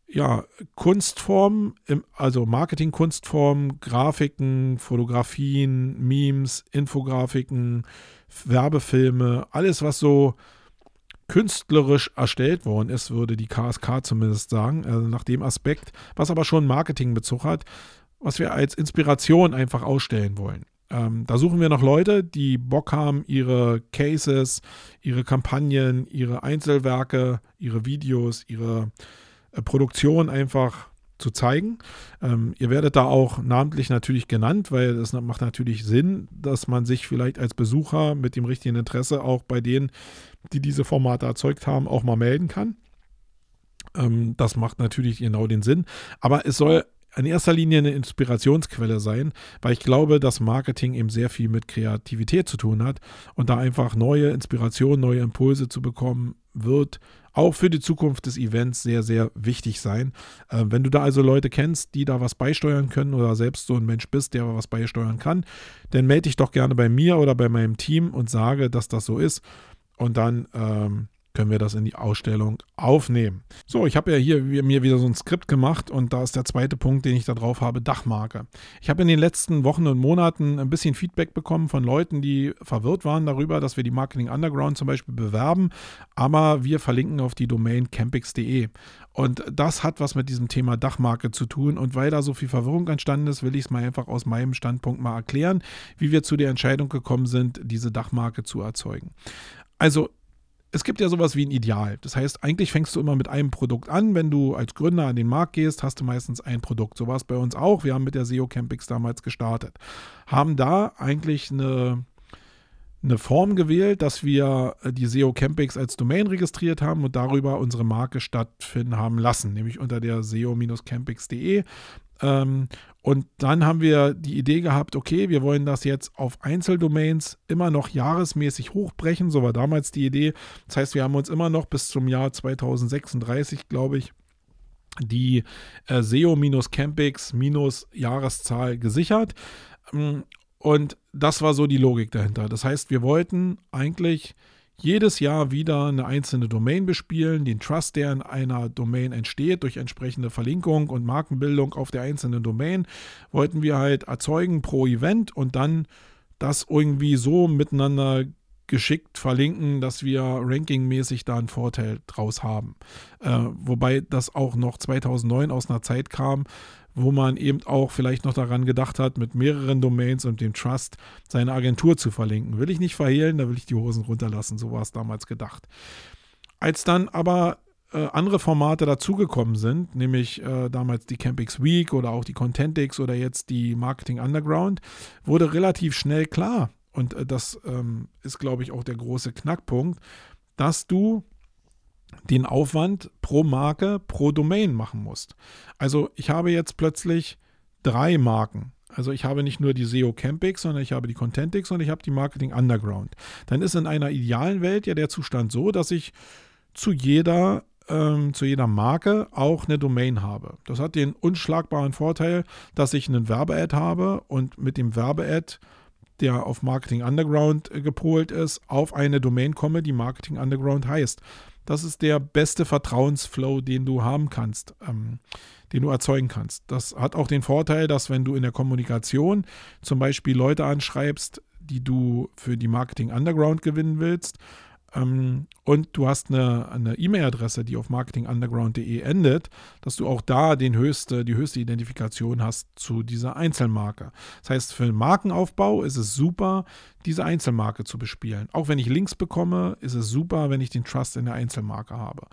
ja Kunstformen, also Marketing-Kunstformen, Grafiken, Fotografien, Memes, Infografiken, Werbefilme, alles was so künstlerisch erstellt worden ist, würde die KSK zumindest sagen, also nach dem Aspekt, was aber schon Marketingbezug hat, was wir als Inspiration einfach ausstellen wollen. Ähm, da suchen wir noch Leute, die Bock haben, ihre Cases, ihre Kampagnen, ihre Einzelwerke, ihre Videos, ihre äh, Produktion einfach zu zeigen. Ähm, ihr werdet da auch namentlich natürlich genannt, weil es macht natürlich Sinn, dass man sich vielleicht als Besucher mit dem richtigen Interesse auch bei denen, die diese Formate erzeugt haben, auch mal melden kann. Ähm, das macht natürlich genau den Sinn. Aber es soll in erster Linie eine Inspirationsquelle sein, weil ich glaube, dass Marketing eben sehr viel mit Kreativität zu tun hat und da einfach neue Inspirationen, neue Impulse zu bekommen, wird auch für die Zukunft des Events sehr, sehr wichtig sein. Äh, wenn du da also Leute kennst, die da was beisteuern können oder selbst so ein Mensch bist, der was beisteuern kann, dann melde dich doch gerne bei mir oder bei meinem Team und sage, dass das so ist. Und dann ähm, können wir das in die Ausstellung aufnehmen. So, ich habe ja hier mir wieder so ein Skript gemacht und da ist der zweite Punkt, den ich da drauf habe, Dachmarke. Ich habe in den letzten Wochen und Monaten ein bisschen Feedback bekommen von Leuten, die verwirrt waren darüber, dass wir die Marketing Underground zum Beispiel bewerben, aber wir verlinken auf die Domain campix.de. Und das hat was mit diesem Thema Dachmarke zu tun. Und weil da so viel Verwirrung entstanden ist, will ich es mal einfach aus meinem Standpunkt mal erklären, wie wir zu der Entscheidung gekommen sind, diese Dachmarke zu erzeugen. Also es gibt ja sowas wie ein Ideal. Das heißt, eigentlich fängst du immer mit einem Produkt an. Wenn du als Gründer an den Markt gehst, hast du meistens ein Produkt. So war es bei uns auch. Wir haben mit der SEO Campix damals gestartet. Haben da eigentlich eine, eine Form gewählt, dass wir äh, die SEO Campix als Domain registriert haben und darüber unsere Marke stattfinden haben lassen, nämlich unter der SEO-campix.de. Ähm, und dann haben wir die Idee gehabt, okay, wir wollen das jetzt auf Einzeldomains immer noch jahresmäßig hochbrechen. So war damals die Idee. Das heißt, wir haben uns immer noch bis zum Jahr 2036, glaube ich, die äh, SEO-Campix-Jahreszahl gesichert. Ähm, und das war so die Logik dahinter. Das heißt, wir wollten eigentlich jedes Jahr wieder eine einzelne Domain bespielen, den Trust, der in einer Domain entsteht, durch entsprechende Verlinkung und Markenbildung auf der einzelnen Domain, wollten wir halt erzeugen pro Event und dann das irgendwie so miteinander geschickt verlinken, dass wir rankingmäßig da einen Vorteil draus haben. Äh, wobei das auch noch 2009 aus einer Zeit kam, wo man eben auch vielleicht noch daran gedacht hat, mit mehreren Domains und dem Trust seine Agentur zu verlinken. Will ich nicht verhehlen, da will ich die Hosen runterlassen, so war es damals gedacht. Als dann aber äh, andere Formate dazugekommen sind, nämlich äh, damals die Campix Week oder auch die Contentix oder jetzt die Marketing Underground, wurde relativ schnell klar, und äh, das ähm, ist, glaube ich, auch der große Knackpunkt, dass du den Aufwand pro Marke, pro Domain machen musst. Also ich habe jetzt plötzlich drei Marken. Also ich habe nicht nur die SEO Campix, sondern ich habe die Contentix und ich habe die Marketing Underground. Dann ist in einer idealen Welt ja der Zustand so, dass ich zu jeder ähm, zu jeder Marke auch eine Domain habe. Das hat den unschlagbaren Vorteil, dass ich einen Werbead habe und mit dem Werbead der auf Marketing Underground äh, gepolt ist, auf eine Domain komme, die Marketing Underground heißt. Das ist der beste Vertrauensflow, den du haben kannst, ähm, den du erzeugen kannst. Das hat auch den Vorteil, dass wenn du in der Kommunikation zum Beispiel Leute anschreibst, die du für die Marketing Underground gewinnen willst, und du hast eine E-Mail-Adresse, die auf marketingunderground.de endet, dass du auch da den höchste, die höchste Identifikation hast zu dieser Einzelmarke. Das heißt, für den Markenaufbau ist es super, diese Einzelmarke zu bespielen. Auch wenn ich Links bekomme, ist es super, wenn ich den Trust in der Einzelmarke habe.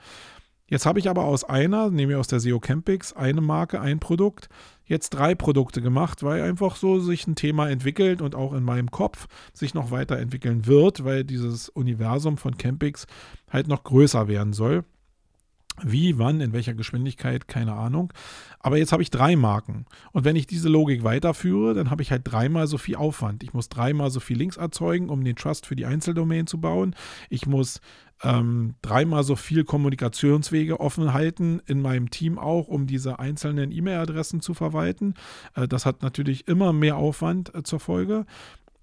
Jetzt habe ich aber aus einer, nehme ich aus der SEO Campix, eine Marke, ein Produkt, jetzt drei Produkte gemacht, weil einfach so sich ein Thema entwickelt und auch in meinem Kopf sich noch weiterentwickeln wird, weil dieses Universum von Campix halt noch größer werden soll. Wie, wann, in welcher Geschwindigkeit, keine Ahnung. Aber jetzt habe ich drei Marken. Und wenn ich diese Logik weiterführe, dann habe ich halt dreimal so viel Aufwand. Ich muss dreimal so viel Links erzeugen, um den Trust für die Einzeldomain zu bauen. Ich muss ähm, dreimal so viel Kommunikationswege offen halten, in meinem Team auch, um diese einzelnen E-Mail-Adressen zu verwalten. Äh, das hat natürlich immer mehr Aufwand äh, zur Folge.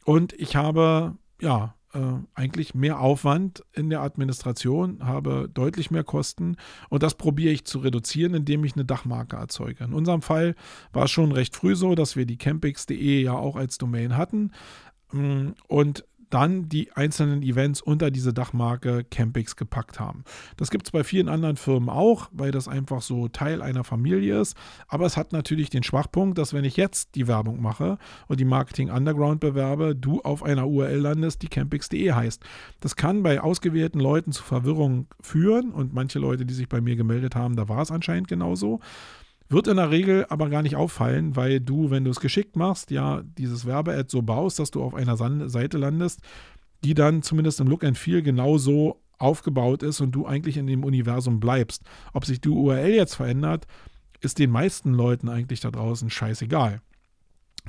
Und ich habe, ja, äh, eigentlich mehr Aufwand in der Administration, habe deutlich mehr Kosten und das probiere ich zu reduzieren, indem ich eine Dachmarke erzeuge. In unserem Fall war es schon recht früh so, dass wir die campix.de ja auch als Domain hatten mm, und dann die einzelnen Events unter diese Dachmarke Campix gepackt haben. Das gibt es bei vielen anderen Firmen auch, weil das einfach so Teil einer Familie ist. Aber es hat natürlich den Schwachpunkt, dass wenn ich jetzt die Werbung mache und die Marketing Underground bewerbe, du auf einer URL landest, die campix.de heißt. Das kann bei ausgewählten Leuten zu Verwirrung führen und manche Leute, die sich bei mir gemeldet haben, da war es anscheinend genauso. Wird in der Regel aber gar nicht auffallen, weil du, wenn du es geschickt machst, ja dieses Werbe-Ad so baust, dass du auf einer Seite landest, die dann zumindest im Look and Feel genauso aufgebaut ist und du eigentlich in dem Universum bleibst. Ob sich die URL jetzt verändert, ist den meisten Leuten eigentlich da draußen scheißegal.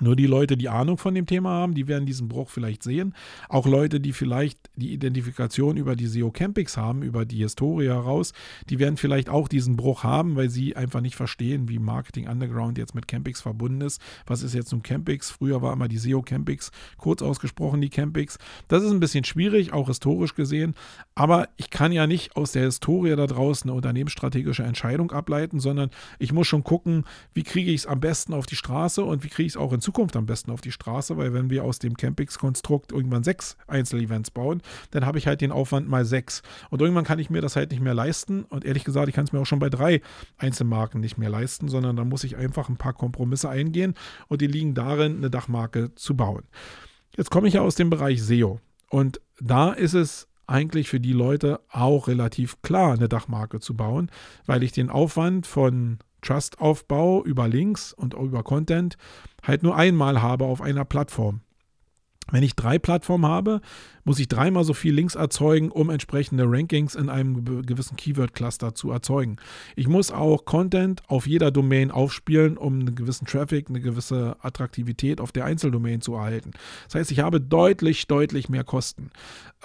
Nur die Leute, die Ahnung von dem Thema haben, die werden diesen Bruch vielleicht sehen. Auch Leute, die vielleicht die Identifikation über die SEO Campings haben, über die Historie heraus, die werden vielleicht auch diesen Bruch haben, weil sie einfach nicht verstehen, wie Marketing Underground jetzt mit Campings verbunden ist. Was ist jetzt nun Campings? Früher war immer die SEO Campings, kurz ausgesprochen die Campings. Das ist ein bisschen schwierig, auch historisch gesehen. Aber ich kann ja nicht aus der Historie da draußen eine unternehmensstrategische Entscheidung ableiten, sondern ich muss schon gucken, wie kriege ich es am besten auf die Straße und wie kriege ich es auch in Zukunft Zukunft am besten auf die Straße, weil wenn wir aus dem Campix-Konstrukt irgendwann sechs Einzelevents bauen, dann habe ich halt den Aufwand mal sechs. Und irgendwann kann ich mir das halt nicht mehr leisten. Und ehrlich gesagt, ich kann es mir auch schon bei drei Einzelmarken nicht mehr leisten, sondern da muss ich einfach ein paar Kompromisse eingehen und die liegen darin, eine Dachmarke zu bauen. Jetzt komme ich ja aus dem Bereich SEO. Und da ist es eigentlich für die Leute auch relativ klar, eine Dachmarke zu bauen, weil ich den Aufwand von Trust-Aufbau über Links und über Content halt nur einmal habe auf einer Plattform. Wenn ich drei Plattformen habe, muss ich dreimal so viel Links erzeugen, um entsprechende Rankings in einem gewissen Keyword-Cluster zu erzeugen. Ich muss auch Content auf jeder Domain aufspielen, um einen gewissen Traffic, eine gewisse Attraktivität auf der Einzeldomain zu erhalten. Das heißt, ich habe deutlich, deutlich mehr Kosten.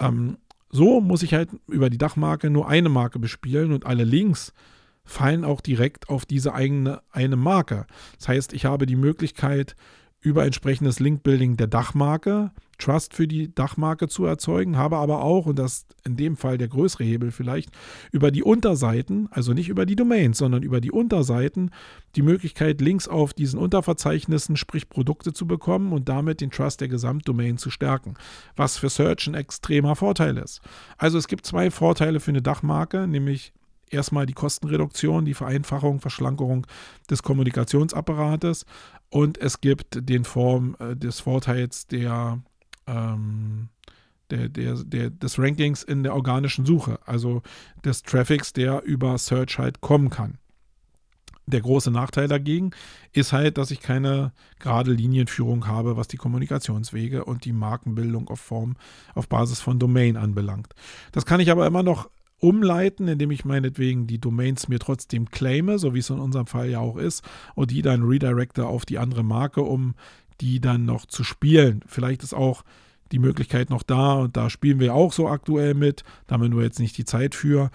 Ähm, so muss ich halt über die Dachmarke nur eine Marke bespielen und alle Links fallen auch direkt auf diese eigene eine Marke. Das heißt, ich habe die Möglichkeit, über entsprechendes Link-Building der Dachmarke Trust für die Dachmarke zu erzeugen, habe aber auch, und das in dem Fall der größere Hebel vielleicht, über die Unterseiten, also nicht über die Domains, sondern über die Unterseiten, die Möglichkeit, Links auf diesen Unterverzeichnissen, sprich Produkte zu bekommen und damit den Trust der Gesamtdomain zu stärken, was für Search ein extremer Vorteil ist. Also es gibt zwei Vorteile für eine Dachmarke, nämlich erstmal die Kostenreduktion, die Vereinfachung, Verschlankerung des Kommunikationsapparates und es gibt den Form äh, des Vorteils der, ähm, der, der, der, des Rankings in der organischen Suche, also des Traffics, der über Search halt kommen kann. Der große Nachteil dagegen ist halt, dass ich keine gerade Linienführung habe, was die Kommunikationswege und die Markenbildung auf Form auf Basis von Domain anbelangt. Das kann ich aber immer noch umleiten, indem ich meinetwegen die Domains mir trotzdem claime, so wie es in unserem Fall ja auch ist, und die dann redirecte auf die andere Marke, um die dann noch zu spielen. Vielleicht ist auch die Möglichkeit noch da und da spielen wir auch so aktuell mit, da haben wir nur jetzt nicht die Zeit für,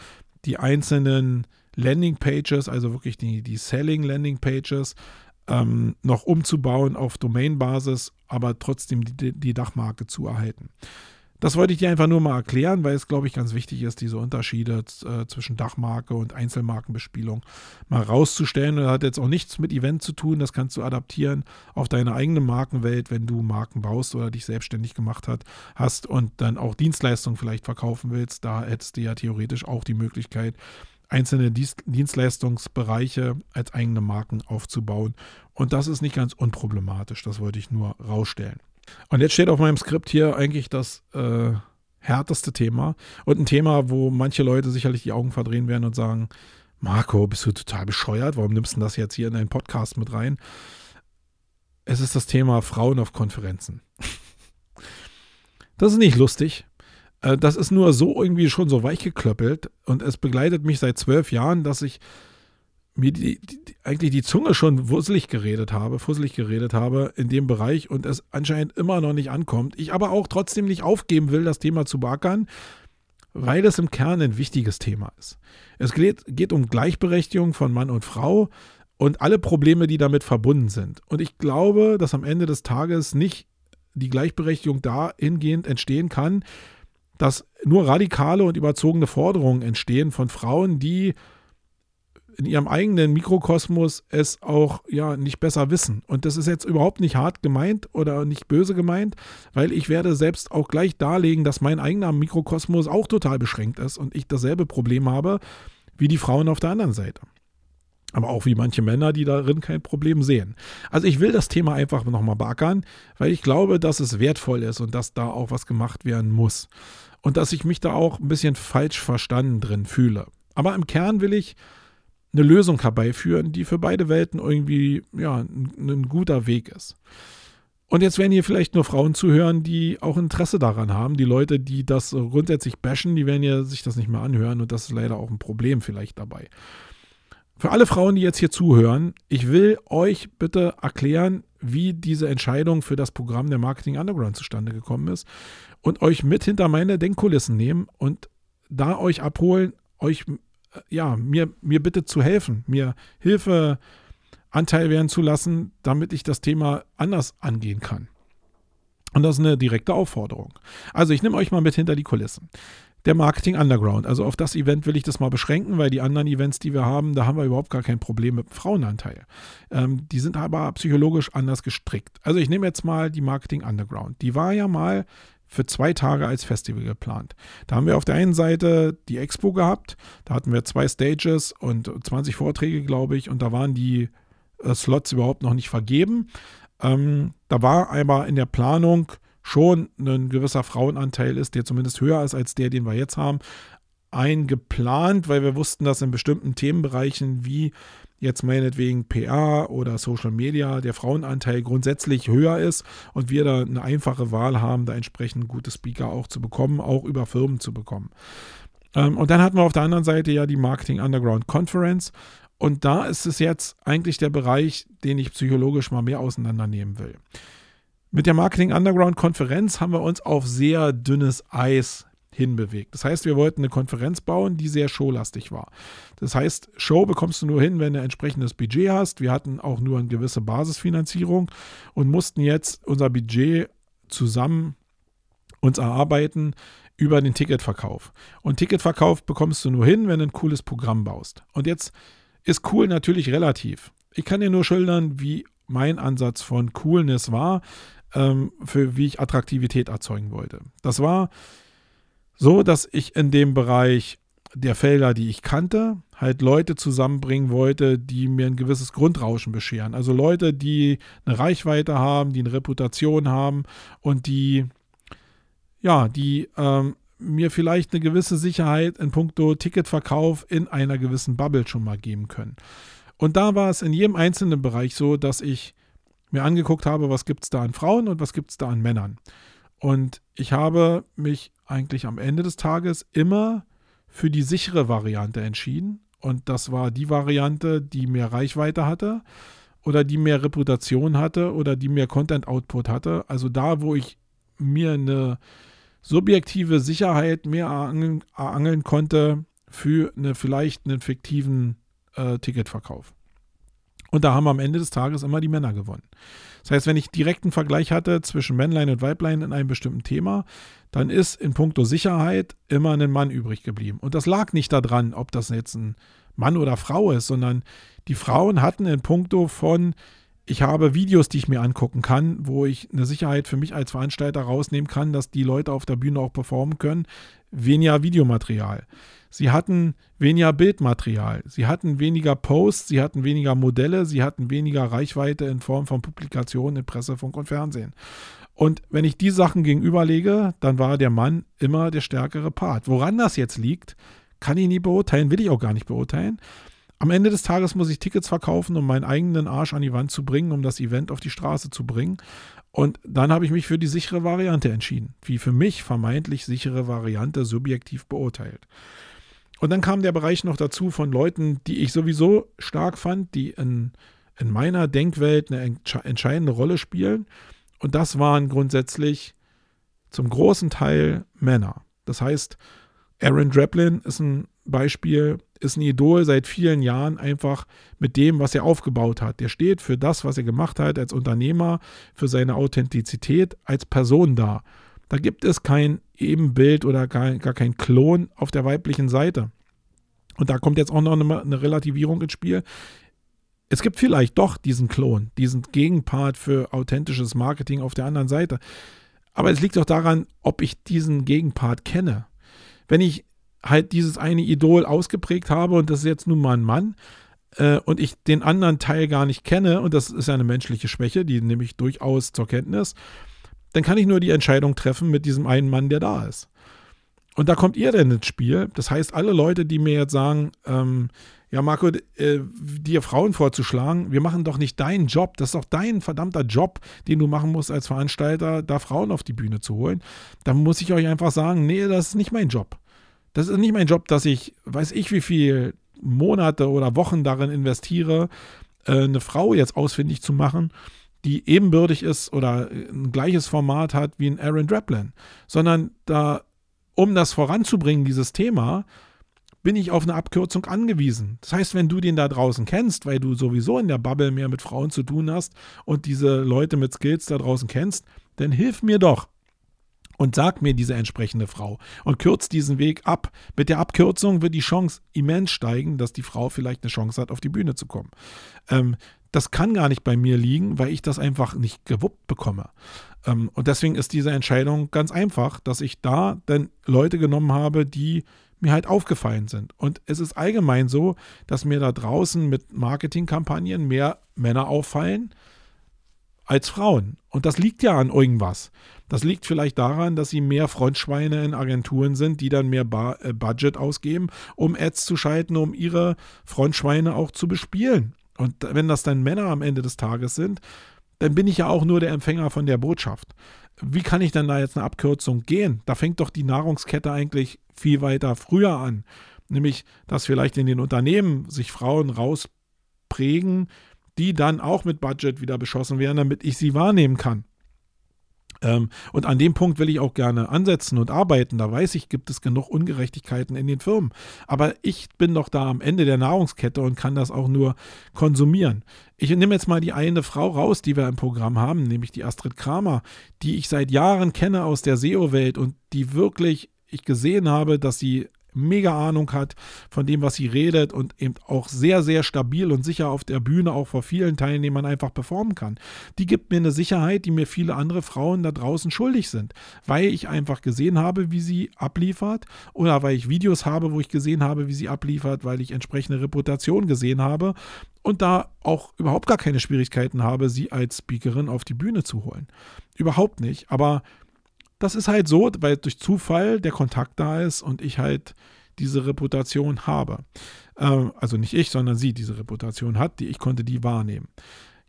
die einzelnen Landing Pages, also wirklich die, die Selling Landing Pages, ähm, noch umzubauen auf Domain-Basis, aber trotzdem die, die Dachmarke zu erhalten. Das wollte ich dir einfach nur mal erklären, weil es, glaube ich, ganz wichtig ist, diese Unterschiede äh, zwischen Dachmarke und Einzelmarkenbespielung mal rauszustellen. das hat jetzt auch nichts mit Event zu tun. Das kannst du adaptieren auf deine eigene Markenwelt, wenn du Marken baust oder dich selbstständig gemacht hat, hast und dann auch Dienstleistungen vielleicht verkaufen willst. Da hättest du ja theoretisch auch die Möglichkeit, einzelne Dienstleistungsbereiche als eigene Marken aufzubauen. Und das ist nicht ganz unproblematisch. Das wollte ich nur rausstellen. Und jetzt steht auf meinem Skript hier eigentlich das äh, härteste Thema und ein Thema, wo manche Leute sicherlich die Augen verdrehen werden und sagen, Marco, bist du total bescheuert? Warum nimmst du das jetzt hier in deinen Podcast mit rein? Es ist das Thema Frauen auf Konferenzen. Das ist nicht lustig. Äh, das ist nur so irgendwie schon so weich geklöppelt und es begleitet mich seit zwölf Jahren, dass ich mir die, die, eigentlich die Zunge schon wusselig geredet habe, fusselig geredet habe in dem Bereich und es anscheinend immer noch nicht ankommt. Ich aber auch trotzdem nicht aufgeben will, das Thema zu beackern, weil es im Kern ein wichtiges Thema ist. Es geht, geht um Gleichberechtigung von Mann und Frau und alle Probleme, die damit verbunden sind. Und ich glaube, dass am Ende des Tages nicht die Gleichberechtigung dahingehend entstehen kann, dass nur radikale und überzogene Forderungen entstehen von Frauen, die in ihrem eigenen Mikrokosmos es auch ja nicht besser wissen. Und das ist jetzt überhaupt nicht hart gemeint oder nicht böse gemeint, weil ich werde selbst auch gleich darlegen, dass mein eigener Mikrokosmos auch total beschränkt ist und ich dasselbe Problem habe wie die Frauen auf der anderen Seite. Aber auch wie manche Männer, die darin kein Problem sehen. Also ich will das Thema einfach nochmal beackern, weil ich glaube, dass es wertvoll ist und dass da auch was gemacht werden muss. Und dass ich mich da auch ein bisschen falsch verstanden drin fühle. Aber im Kern will ich eine Lösung herbeiführen, die für beide Welten irgendwie ja, ein, ein guter Weg ist. Und jetzt werden hier vielleicht nur Frauen zuhören, die auch Interesse daran haben. Die Leute, die das grundsätzlich bashen, die werden ja sich das nicht mehr anhören und das ist leider auch ein Problem vielleicht dabei. Für alle Frauen, die jetzt hier zuhören, ich will euch bitte erklären, wie diese Entscheidung für das Programm der Marketing Underground zustande gekommen ist und euch mit hinter meine Denkkulissen nehmen und da euch abholen, euch ja, mir, mir bitte zu helfen, mir Hilfe Anteil werden zu lassen, damit ich das Thema anders angehen kann. Und das ist eine direkte Aufforderung. Also ich nehme euch mal mit hinter die Kulissen. Der Marketing Underground. Also auf das Event will ich das mal beschränken, weil die anderen Events, die wir haben, da haben wir überhaupt gar kein Problem mit dem Frauenanteil. Ähm, die sind aber psychologisch anders gestrickt. Also ich nehme jetzt mal die Marketing Underground. Die war ja mal für zwei Tage als Festival geplant. Da haben wir auf der einen Seite die Expo gehabt, da hatten wir zwei Stages und 20 Vorträge, glaube ich, und da waren die äh, Slots überhaupt noch nicht vergeben. Ähm, da war aber in der Planung schon ein gewisser Frauenanteil ist, der zumindest höher ist als der, den wir jetzt haben, eingeplant, weil wir wussten, dass in bestimmten Themenbereichen wie jetzt meinetwegen PR oder Social Media der Frauenanteil grundsätzlich höher ist und wir da eine einfache Wahl haben, da entsprechend gute Speaker auch zu bekommen, auch über Firmen zu bekommen. Ähm, und dann hatten wir auf der anderen Seite ja die Marketing Underground Conference. Und da ist es jetzt eigentlich der Bereich, den ich psychologisch mal mehr auseinandernehmen will. Mit der Marketing Underground Konferenz haben wir uns auf sehr dünnes Eis hinbewegt. Das heißt, wir wollten eine Konferenz bauen, die sehr showlastig war. Das heißt, Show bekommst du nur hin, wenn du ein entsprechendes Budget hast. Wir hatten auch nur eine gewisse Basisfinanzierung und mussten jetzt unser Budget zusammen uns erarbeiten über den Ticketverkauf. Und Ticketverkauf bekommst du nur hin, wenn du ein cooles Programm baust. Und jetzt ist cool natürlich relativ. Ich kann dir nur schildern, wie mein Ansatz von Coolness war, ähm, für wie ich Attraktivität erzeugen wollte. Das war so, dass ich in dem Bereich der Felder, die ich kannte, halt Leute zusammenbringen wollte, die mir ein gewisses Grundrauschen bescheren. Also Leute, die eine Reichweite haben, die eine Reputation haben und die, ja, die ähm, mir vielleicht eine gewisse Sicherheit in puncto Ticketverkauf in einer gewissen Bubble schon mal geben können. Und da war es in jedem einzelnen Bereich so, dass ich mir angeguckt habe, was gibt es da an Frauen und was gibt es da an Männern. Und ich habe mich eigentlich am Ende des Tages immer für die sichere Variante entschieden. Und das war die Variante, die mehr Reichweite hatte oder die mehr Reputation hatte oder die mehr Content-Output hatte. Also da, wo ich mir eine subjektive Sicherheit mehr erangeln, konnte für eine, vielleicht einen fiktiven äh, Ticketverkauf. Und da haben am Ende des Tages immer die Männer gewonnen. Das heißt, wenn ich direkten Vergleich hatte zwischen Männlein und Weiblein in einem bestimmten Thema, dann ist in puncto Sicherheit immer ein Mann übrig geblieben. Und das lag nicht daran, ob das jetzt ein Mann oder Frau ist, sondern die Frauen hatten in puncto von, ich habe Videos, die ich mir angucken kann, wo ich eine Sicherheit für mich als Veranstalter rausnehmen kann, dass die Leute auf der Bühne auch performen können, weniger Videomaterial. Sie hatten weniger Bildmaterial, sie hatten weniger Posts, sie hatten weniger Modelle, sie hatten weniger Reichweite in Form von Publikationen in Presse, Funk und Fernsehen. Und wenn ich die Sachen gegenüberlege, dann war der Mann immer der stärkere Part. Woran das jetzt liegt, kann ich nie beurteilen, will ich auch gar nicht beurteilen. Am Ende des Tages muss ich Tickets verkaufen, um meinen eigenen Arsch an die Wand zu bringen, um das Event auf die Straße zu bringen. Und dann habe ich mich für die sichere Variante entschieden. Wie für mich vermeintlich sichere Variante subjektiv beurteilt. Und dann kam der Bereich noch dazu von Leuten, die ich sowieso stark fand, die in, in meiner Denkwelt eine entscheidende Rolle spielen. Und das waren grundsätzlich zum großen Teil Männer. Das heißt, Aaron Draplin ist ein Beispiel, ist ein Idol seit vielen Jahren einfach mit dem, was er aufgebaut hat. Der steht für das, was er gemacht hat als Unternehmer, für seine Authentizität als Person da. Da gibt es kein Ebenbild oder gar, gar kein Klon auf der weiblichen Seite. Und da kommt jetzt auch noch eine, eine Relativierung ins Spiel. Es gibt vielleicht doch diesen Klon, diesen Gegenpart für authentisches Marketing auf der anderen Seite. Aber es liegt doch daran, ob ich diesen Gegenpart kenne. Wenn ich halt dieses eine Idol ausgeprägt habe und das ist jetzt nun mal ein Mann äh, und ich den anderen Teil gar nicht kenne und das ist ja eine menschliche Schwäche, die nehme ich durchaus zur Kenntnis, dann kann ich nur die Entscheidung treffen mit diesem einen Mann, der da ist. Und da kommt ihr denn ins Spiel. Das heißt, alle Leute, die mir jetzt sagen, ähm, ja, Marco, äh, dir Frauen vorzuschlagen, wir machen doch nicht deinen Job. Das ist doch dein verdammter Job, den du machen musst als Veranstalter, da Frauen auf die Bühne zu holen. Dann muss ich euch einfach sagen, nee, das ist nicht mein Job. Das ist nicht mein Job, dass ich, weiß ich, wie viel Monate oder Wochen darin investiere, äh, eine Frau jetzt ausfindig zu machen die ebenbürtig ist oder ein gleiches Format hat wie ein Aaron Draplin, sondern da, um das voranzubringen, dieses Thema, bin ich auf eine Abkürzung angewiesen. Das heißt, wenn du den da draußen kennst, weil du sowieso in der Bubble mehr mit Frauen zu tun hast und diese Leute mit Skills da draußen kennst, dann hilf mir doch und sag mir diese entsprechende Frau und kürzt diesen Weg ab. Mit der Abkürzung wird die Chance immens steigen, dass die Frau vielleicht eine Chance hat, auf die Bühne zu kommen. Ähm, das kann gar nicht bei mir liegen, weil ich das einfach nicht gewuppt bekomme. Ähm, und deswegen ist diese Entscheidung ganz einfach, dass ich da dann Leute genommen habe, die mir halt aufgefallen sind. Und es ist allgemein so, dass mir da draußen mit Marketingkampagnen mehr Männer auffallen als Frauen. Und das liegt ja an irgendwas. Das liegt vielleicht daran, dass sie mehr Frontschweine in Agenturen sind, die dann mehr ba äh, Budget ausgeben, um Ads zu schalten, um ihre Frontschweine auch zu bespielen. Und wenn das dann Männer am Ende des Tages sind, dann bin ich ja auch nur der Empfänger von der Botschaft. Wie kann ich denn da jetzt eine Abkürzung gehen? Da fängt doch die Nahrungskette eigentlich viel weiter früher an. Nämlich, dass vielleicht in den Unternehmen sich Frauen rausprägen, die dann auch mit Budget wieder beschossen werden, damit ich sie wahrnehmen kann. Ähm, und an dem Punkt will ich auch gerne ansetzen und arbeiten. Da weiß ich, gibt es genug Ungerechtigkeiten in den Firmen. Aber ich bin doch da am Ende der Nahrungskette und kann das auch nur konsumieren. Ich nehme jetzt mal die eine Frau raus, die wir im Programm haben, nämlich die Astrid Kramer, die ich seit Jahren kenne aus der SEO-Welt und die wirklich ich gesehen habe, dass sie mega Ahnung hat von dem, was sie redet und eben auch sehr, sehr stabil und sicher auf der Bühne auch vor vielen Teilnehmern einfach performen kann. Die gibt mir eine Sicherheit, die mir viele andere Frauen da draußen schuldig sind, weil ich einfach gesehen habe, wie sie abliefert oder weil ich Videos habe, wo ich gesehen habe, wie sie abliefert, weil ich entsprechende Reputation gesehen habe und da auch überhaupt gar keine Schwierigkeiten habe, sie als Speakerin auf die Bühne zu holen. Überhaupt nicht, aber das ist halt so, weil durch Zufall der Kontakt da ist und ich halt diese Reputation habe. Ähm, also nicht ich, sondern sie diese Reputation hat, die ich konnte die wahrnehmen.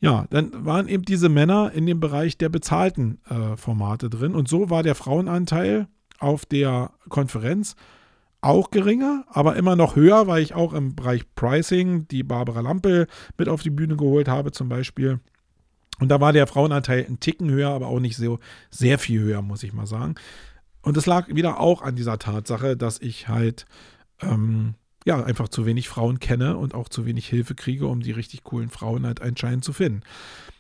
Ja, dann waren eben diese Männer in dem Bereich der bezahlten äh, Formate drin und so war der Frauenanteil auf der Konferenz auch geringer, aber immer noch höher, weil ich auch im Bereich Pricing die Barbara Lampel mit auf die Bühne geholt habe zum Beispiel. Und da war der Frauenanteil ein Ticken höher, aber auch nicht so sehr viel höher, muss ich mal sagen. Und es lag wieder auch an dieser Tatsache, dass ich halt ähm, ja einfach zu wenig Frauen kenne und auch zu wenig Hilfe kriege, um die richtig coolen Frauen halt anscheinend zu finden.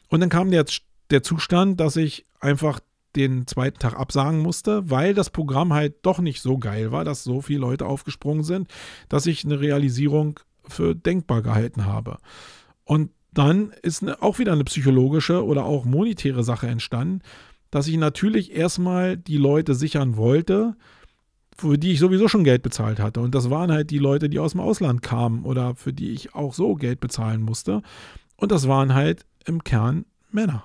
Und dann kam der, der Zustand, dass ich einfach den zweiten Tag absagen musste, weil das Programm halt doch nicht so geil war, dass so viele Leute aufgesprungen sind, dass ich eine Realisierung für denkbar gehalten habe. Und dann ist eine, auch wieder eine psychologische oder auch monetäre Sache entstanden, dass ich natürlich erstmal die Leute sichern wollte, für die ich sowieso schon Geld bezahlt hatte. Und das waren halt die Leute, die aus dem Ausland kamen oder für die ich auch so Geld bezahlen musste. Und das waren halt im Kern Männer.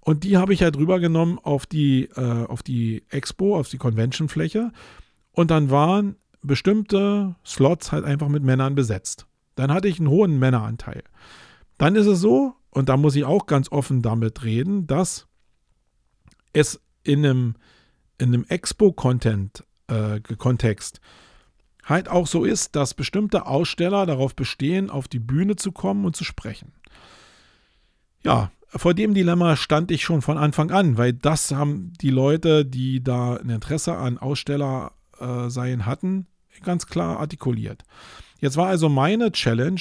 Und die habe ich halt rübergenommen auf die, äh, auf die Expo, auf die Convention-Fläche. Und dann waren bestimmte Slots halt einfach mit Männern besetzt. Dann hatte ich einen hohen Männeranteil. Dann ist es so, und da muss ich auch ganz offen damit reden, dass es in einem, in einem Expo-Content, äh, Kontext halt auch so ist, dass bestimmte Aussteller darauf bestehen, auf die Bühne zu kommen und zu sprechen. Ja, vor dem Dilemma stand ich schon von Anfang an, weil das haben die Leute, die da ein Interesse an Aussteller äh, sein hatten, ganz klar artikuliert. Jetzt war also meine Challenge,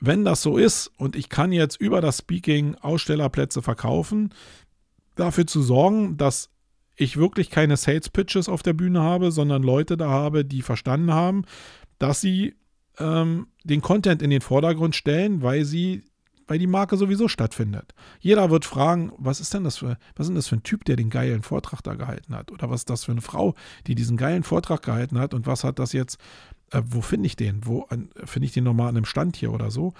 wenn das so ist und ich kann jetzt über das Speaking Ausstellerplätze verkaufen, dafür zu sorgen, dass ich wirklich keine Sales Pitches auf der Bühne habe, sondern Leute da habe, die verstanden haben, dass sie ähm, den Content in den Vordergrund stellen, weil sie weil die Marke sowieso stattfindet. Jeder wird fragen, was ist denn das für, was ist das für ein Typ, der den geilen Vortrag da gehalten hat? Oder was ist das für eine Frau, die diesen geilen Vortrag gehalten hat? Und was hat das jetzt äh, wo finde ich den? Wo finde ich den nochmal an einem Stand hier oder so?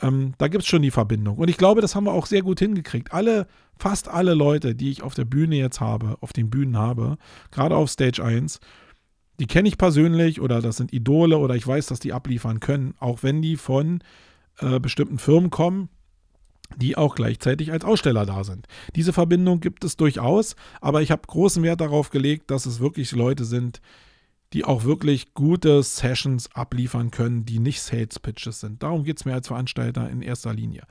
Ähm, da gibt es schon die Verbindung. Und ich glaube, das haben wir auch sehr gut hingekriegt. Alle, fast alle Leute, die ich auf der Bühne jetzt habe, auf den Bühnen habe, gerade auf Stage 1, die kenne ich persönlich oder das sind Idole oder ich weiß, dass die abliefern können, auch wenn die von äh, bestimmten Firmen kommen, die auch gleichzeitig als Aussteller da sind. Diese Verbindung gibt es durchaus, aber ich habe großen Wert darauf gelegt, dass es wirklich Leute sind, die auch wirklich gute Sessions abliefern können, die nicht Sales Pitches sind. Darum geht es mir als Veranstalter in erster Linie.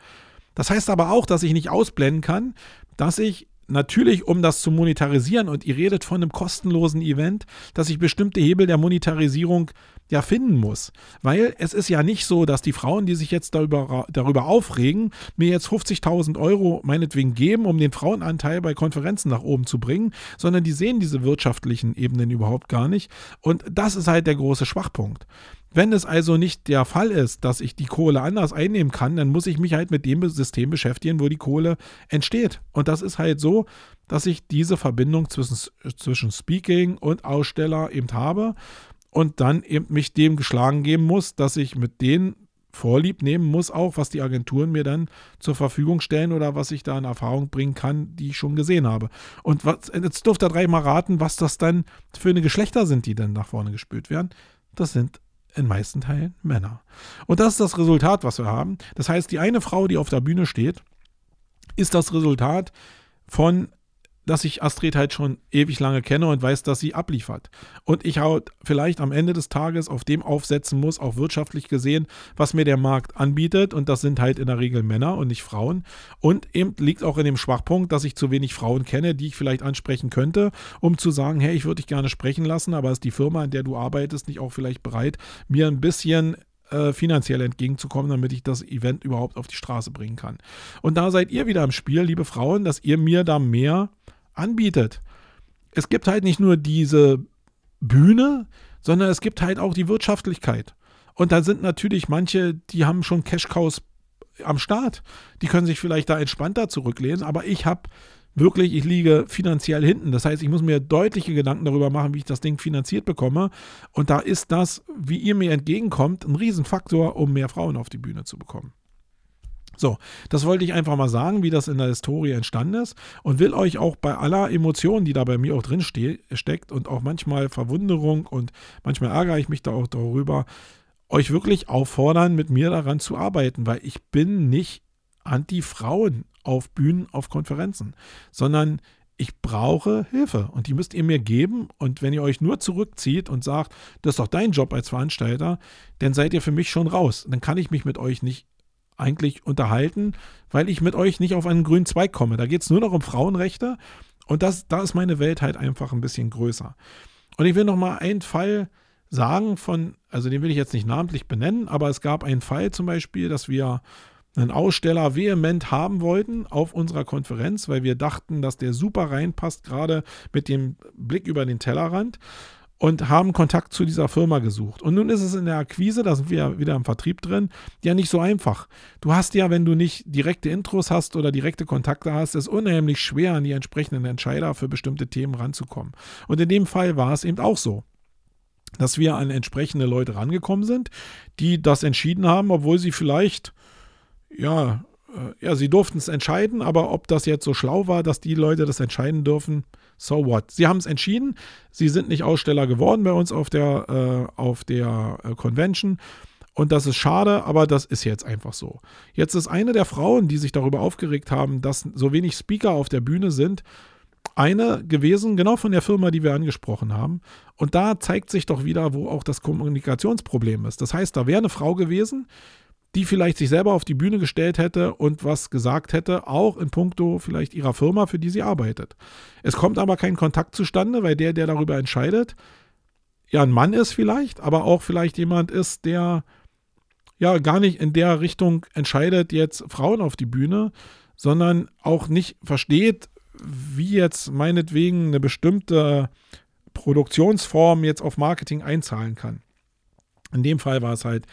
Das heißt aber auch, dass ich nicht ausblenden kann, dass ich natürlich, um das zu monetarisieren, und ihr redet von einem kostenlosen Event, dass ich bestimmte Hebel der Monetarisierung ja finden muss. Weil es ist ja nicht so, dass die Frauen, die sich jetzt darüber, darüber aufregen, mir jetzt 50.000 Euro meinetwegen geben, um den Frauenanteil bei Konferenzen nach oben zu bringen, sondern die sehen diese wirtschaftlichen Ebenen überhaupt gar nicht. Und das ist halt der große Schwachpunkt. Wenn es also nicht der Fall ist, dass ich die Kohle anders einnehmen kann, dann muss ich mich halt mit dem System beschäftigen, wo die Kohle entsteht. Und das ist halt so, dass ich diese Verbindung zwischen, zwischen Speaking und Aussteller eben habe und dann eben mich dem geschlagen geben muss, dass ich mit denen Vorlieb nehmen muss, auch was die Agenturen mir dann zur Verfügung stellen oder was ich da in Erfahrung bringen kann, die ich schon gesehen habe. Und was, jetzt dürft ihr drei mal raten, was das dann für eine Geschlechter sind, die dann nach vorne gespült werden. Das sind in meisten Teilen Männer. Und das ist das Resultat, was wir haben. Das heißt, die eine Frau, die auf der Bühne steht, ist das Resultat von dass ich Astrid halt schon ewig lange kenne und weiß, dass sie abliefert. Und ich halt vielleicht am Ende des Tages auf dem aufsetzen muss, auch wirtschaftlich gesehen, was mir der Markt anbietet. Und das sind halt in der Regel Männer und nicht Frauen. Und eben liegt auch in dem Schwachpunkt, dass ich zu wenig Frauen kenne, die ich vielleicht ansprechen könnte, um zu sagen, hey, ich würde dich gerne sprechen lassen, aber ist die Firma, in der du arbeitest, nicht auch vielleicht bereit, mir ein bisschen äh, finanziell entgegenzukommen, damit ich das Event überhaupt auf die Straße bringen kann. Und da seid ihr wieder im Spiel, liebe Frauen, dass ihr mir da mehr anbietet. Es gibt halt nicht nur diese Bühne, sondern es gibt halt auch die Wirtschaftlichkeit. Und da sind natürlich manche, die haben schon Cash-Cows am Start. Die können sich vielleicht da entspannter zurücklehnen, aber ich habe wirklich, ich liege finanziell hinten. Das heißt, ich muss mir deutliche Gedanken darüber machen, wie ich das Ding finanziert bekomme. Und da ist das, wie ihr mir entgegenkommt, ein Riesenfaktor, um mehr Frauen auf die Bühne zu bekommen. So, das wollte ich einfach mal sagen, wie das in der Historie entstanden ist und will euch auch bei aller Emotion, die da bei mir auch drin ste steckt und auch manchmal Verwunderung und manchmal ärgere ich mich da auch darüber, euch wirklich auffordern, mit mir daran zu arbeiten, weil ich bin nicht anti-Frauen auf Bühnen, auf Konferenzen, sondern ich brauche Hilfe und die müsst ihr mir geben. Und wenn ihr euch nur zurückzieht und sagt, das ist doch dein Job als Veranstalter, dann seid ihr für mich schon raus. Dann kann ich mich mit euch nicht eigentlich unterhalten, weil ich mit euch nicht auf einen grünen Zweig komme. Da geht es nur noch um Frauenrechte und das, da ist meine Welt halt einfach ein bisschen größer. Und ich will noch mal einen Fall sagen von, also den will ich jetzt nicht namentlich benennen, aber es gab einen Fall zum Beispiel, dass wir einen Aussteller vehement haben wollten auf unserer Konferenz, weil wir dachten, dass der super reinpasst, gerade mit dem Blick über den Tellerrand und haben Kontakt zu dieser Firma gesucht. Und nun ist es in der Akquise, da sind wir wieder im Vertrieb drin, ja nicht so einfach. Du hast ja, wenn du nicht direkte Intros hast oder direkte Kontakte hast, es unheimlich schwer, an die entsprechenden Entscheider für bestimmte Themen ranzukommen. Und in dem Fall war es eben auch so dass wir an entsprechende Leute rangekommen sind, die das entschieden haben, obwohl sie vielleicht, ja, ja, sie durften es entscheiden, aber ob das jetzt so schlau war, dass die Leute das entscheiden dürfen, so what? Sie haben es entschieden. Sie sind nicht Aussteller geworden bei uns auf der, äh, auf der äh, Convention. Und das ist schade, aber das ist jetzt einfach so. Jetzt ist eine der Frauen, die sich darüber aufgeregt haben, dass so wenig Speaker auf der Bühne sind, eine gewesen, genau von der Firma, die wir angesprochen haben. Und da zeigt sich doch wieder, wo auch das Kommunikationsproblem ist. Das heißt, da wäre eine Frau gewesen, die vielleicht sich selber auf die Bühne gestellt hätte und was gesagt hätte, auch in puncto vielleicht ihrer Firma, für die sie arbeitet. Es kommt aber kein Kontakt zustande, weil der, der darüber entscheidet, ja ein Mann ist vielleicht, aber auch vielleicht jemand ist, der ja gar nicht in der Richtung entscheidet, jetzt Frauen auf die Bühne, sondern auch nicht versteht, wie jetzt meinetwegen eine bestimmte Produktionsform jetzt auf Marketing einzahlen kann. In dem Fall war es halt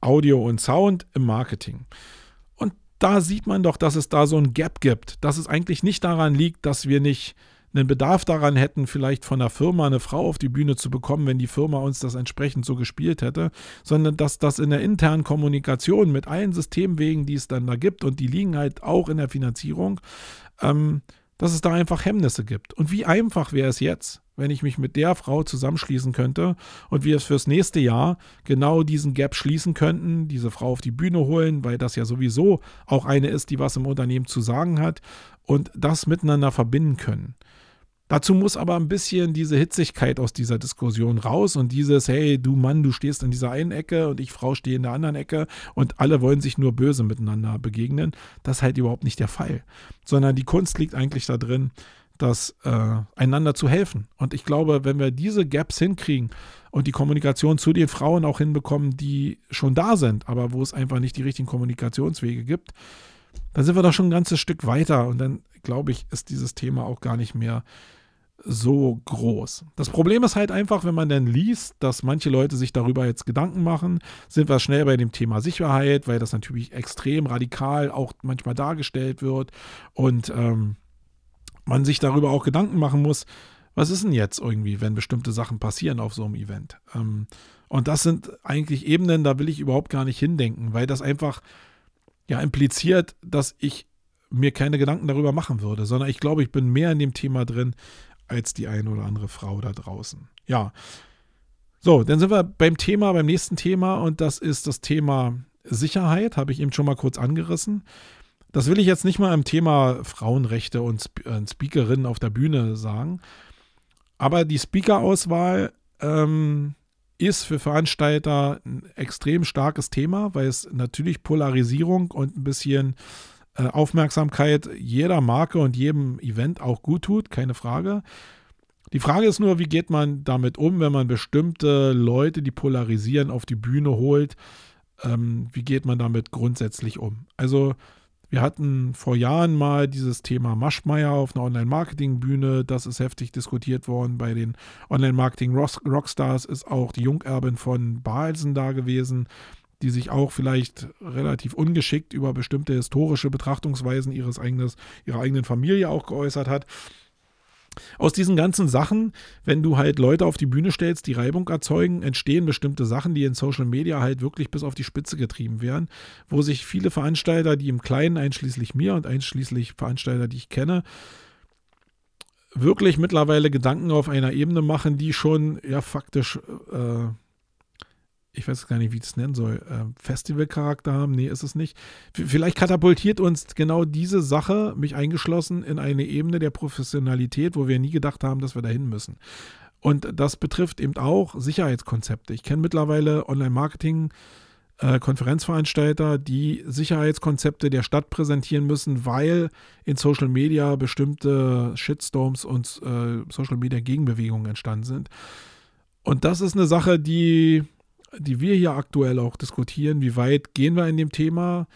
Audio und Sound im Marketing. Und da sieht man doch, dass es da so ein Gap gibt, dass es eigentlich nicht daran liegt, dass wir nicht einen Bedarf daran hätten, vielleicht von der Firma eine Frau auf die Bühne zu bekommen, wenn die Firma uns das entsprechend so gespielt hätte, sondern dass das in der internen Kommunikation mit allen Systemwegen, die es dann da gibt, und die liegen halt auch in der Finanzierung, ähm, dass es da einfach Hemmnisse gibt. Und wie einfach wäre es jetzt, wenn ich mich mit der Frau zusammenschließen könnte und wir es fürs nächste Jahr genau diesen Gap schließen könnten, diese Frau auf die Bühne holen, weil das ja sowieso auch eine ist, die was im Unternehmen zu sagen hat und das miteinander verbinden können. Dazu muss aber ein bisschen diese Hitzigkeit aus dieser Diskussion raus und dieses, hey, du Mann, du stehst in dieser einen Ecke und ich Frau stehe in der anderen Ecke und alle wollen sich nur böse miteinander begegnen. Das ist halt überhaupt nicht der Fall. Sondern die Kunst liegt eigentlich da drin, das äh, einander zu helfen. Und ich glaube, wenn wir diese Gaps hinkriegen und die Kommunikation zu den Frauen auch hinbekommen, die schon da sind, aber wo es einfach nicht die richtigen Kommunikationswege gibt, dann sind wir doch schon ein ganzes Stück weiter. Und dann, glaube ich, ist dieses Thema auch gar nicht mehr so groß. Das Problem ist halt einfach, wenn man dann liest, dass manche Leute sich darüber jetzt Gedanken machen, sind wir schnell bei dem Thema Sicherheit, weil das natürlich extrem radikal auch manchmal dargestellt wird und ähm, man sich darüber auch Gedanken machen muss, was ist denn jetzt irgendwie, wenn bestimmte Sachen passieren auf so einem Event? Ähm, und das sind eigentlich Ebenen, da will ich überhaupt gar nicht hindenken, weil das einfach ja impliziert, dass ich mir keine Gedanken darüber machen würde, sondern ich glaube, ich bin mehr in dem Thema drin, als die eine oder andere Frau da draußen. Ja. So, dann sind wir beim Thema, beim nächsten Thema und das ist das Thema Sicherheit, habe ich eben schon mal kurz angerissen. Das will ich jetzt nicht mal im Thema Frauenrechte und äh, Speakerinnen auf der Bühne sagen. Aber die Speaker-Auswahl ähm, ist für Veranstalter ein extrem starkes Thema, weil es natürlich Polarisierung und ein bisschen äh, Aufmerksamkeit jeder Marke und jedem Event auch gut tut, keine Frage. Die Frage ist nur, wie geht man damit um, wenn man bestimmte Leute, die polarisieren, auf die Bühne holt? Ähm, wie geht man damit grundsätzlich um? Also wir hatten vor Jahren mal dieses Thema Maschmeyer auf einer Online-Marketing-Bühne. Das ist heftig diskutiert worden. Bei den Online-Marketing-Rockstars ist auch die Jungerbin von Balsen da gewesen, die sich auch vielleicht relativ ungeschickt über bestimmte historische Betrachtungsweisen ihres eigenes, ihrer eigenen Familie auch geäußert hat. Aus diesen ganzen Sachen, wenn du halt Leute auf die Bühne stellst, die Reibung erzeugen, entstehen bestimmte Sachen, die in Social Media halt wirklich bis auf die Spitze getrieben werden, wo sich viele Veranstalter, die im Kleinen, einschließlich mir und einschließlich Veranstalter, die ich kenne, wirklich mittlerweile Gedanken auf einer Ebene machen, die schon ja faktisch äh, ich weiß gar nicht, wie ich das nennen soll, äh, Festivalcharakter haben. Nee, ist es nicht. vielleicht katapultiert uns genau diese Sache, mich eingeschlossen, in eine Ebene der Professionalität, wo wir nie gedacht haben, dass wir dahin müssen. Und das betrifft eben auch Sicherheitskonzepte. Ich kenne mittlerweile Online-Marketing- äh, Konferenzveranstalter, die Sicherheitskonzepte der Stadt präsentieren müssen, weil in Social Media bestimmte Shitstorms und äh, Social Media Gegenbewegungen entstanden sind. Und das ist eine Sache, die die wir hier aktuell auch diskutieren. Wie weit gehen wir in dem Thema?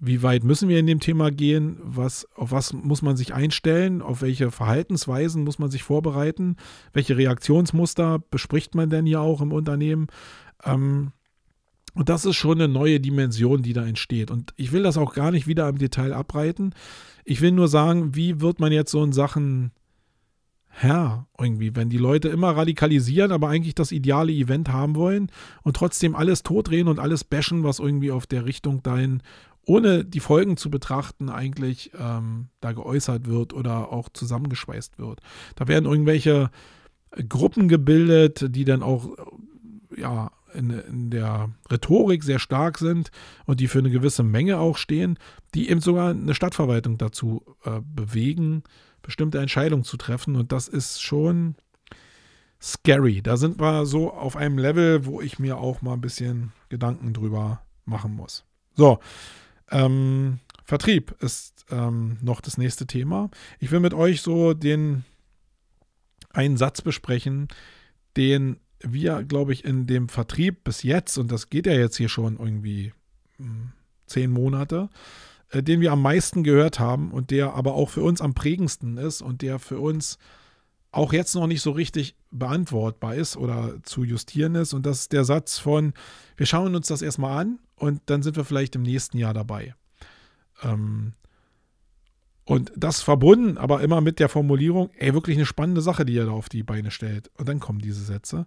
Wie weit müssen wir in dem Thema gehen? Was, auf was muss man sich einstellen? Auf welche Verhaltensweisen muss man sich vorbereiten? Welche Reaktionsmuster bespricht man denn hier auch im Unternehmen? Ähm, und das ist schon eine neue Dimension, die da entsteht. Und ich will das auch gar nicht wieder im Detail abreiten. Ich will nur sagen, wie wird man jetzt so in Sachen Herr, irgendwie, wenn die Leute immer radikalisieren, aber eigentlich das ideale Event haben wollen und trotzdem alles totdrehen und alles bashen, was irgendwie auf der Richtung dahin, ohne die Folgen zu betrachten, eigentlich ähm, da geäußert wird oder auch zusammengeschweißt wird. Da werden irgendwelche Gruppen gebildet, die dann auch ja, in, in, der Rhetorik sehr stark sind und die für eine gewisse Menge auch stehen, die eben sogar eine Stadtverwaltung dazu äh, bewegen, bestimmte Entscheidungen zu treffen. Und das ist schon scary. Da sind wir so auf einem Level, wo ich mir auch mal ein bisschen Gedanken drüber machen muss. So, ähm, Vertrieb ist ähm, noch das nächste Thema. Ich will mit euch so den einen Satz besprechen, den wir, glaube ich, in dem Vertrieb bis jetzt, und das geht ja jetzt hier schon irgendwie hm, zehn Monate, den wir am meisten gehört haben und der aber auch für uns am prägendsten ist und der für uns auch jetzt noch nicht so richtig beantwortbar ist oder zu justieren ist. Und das ist der Satz von, wir schauen uns das erstmal an und dann sind wir vielleicht im nächsten Jahr dabei. Ähm, und das verbunden, aber immer mit der Formulierung, ey, wirklich eine spannende Sache, die er da auf die Beine stellt. Und dann kommen diese Sätze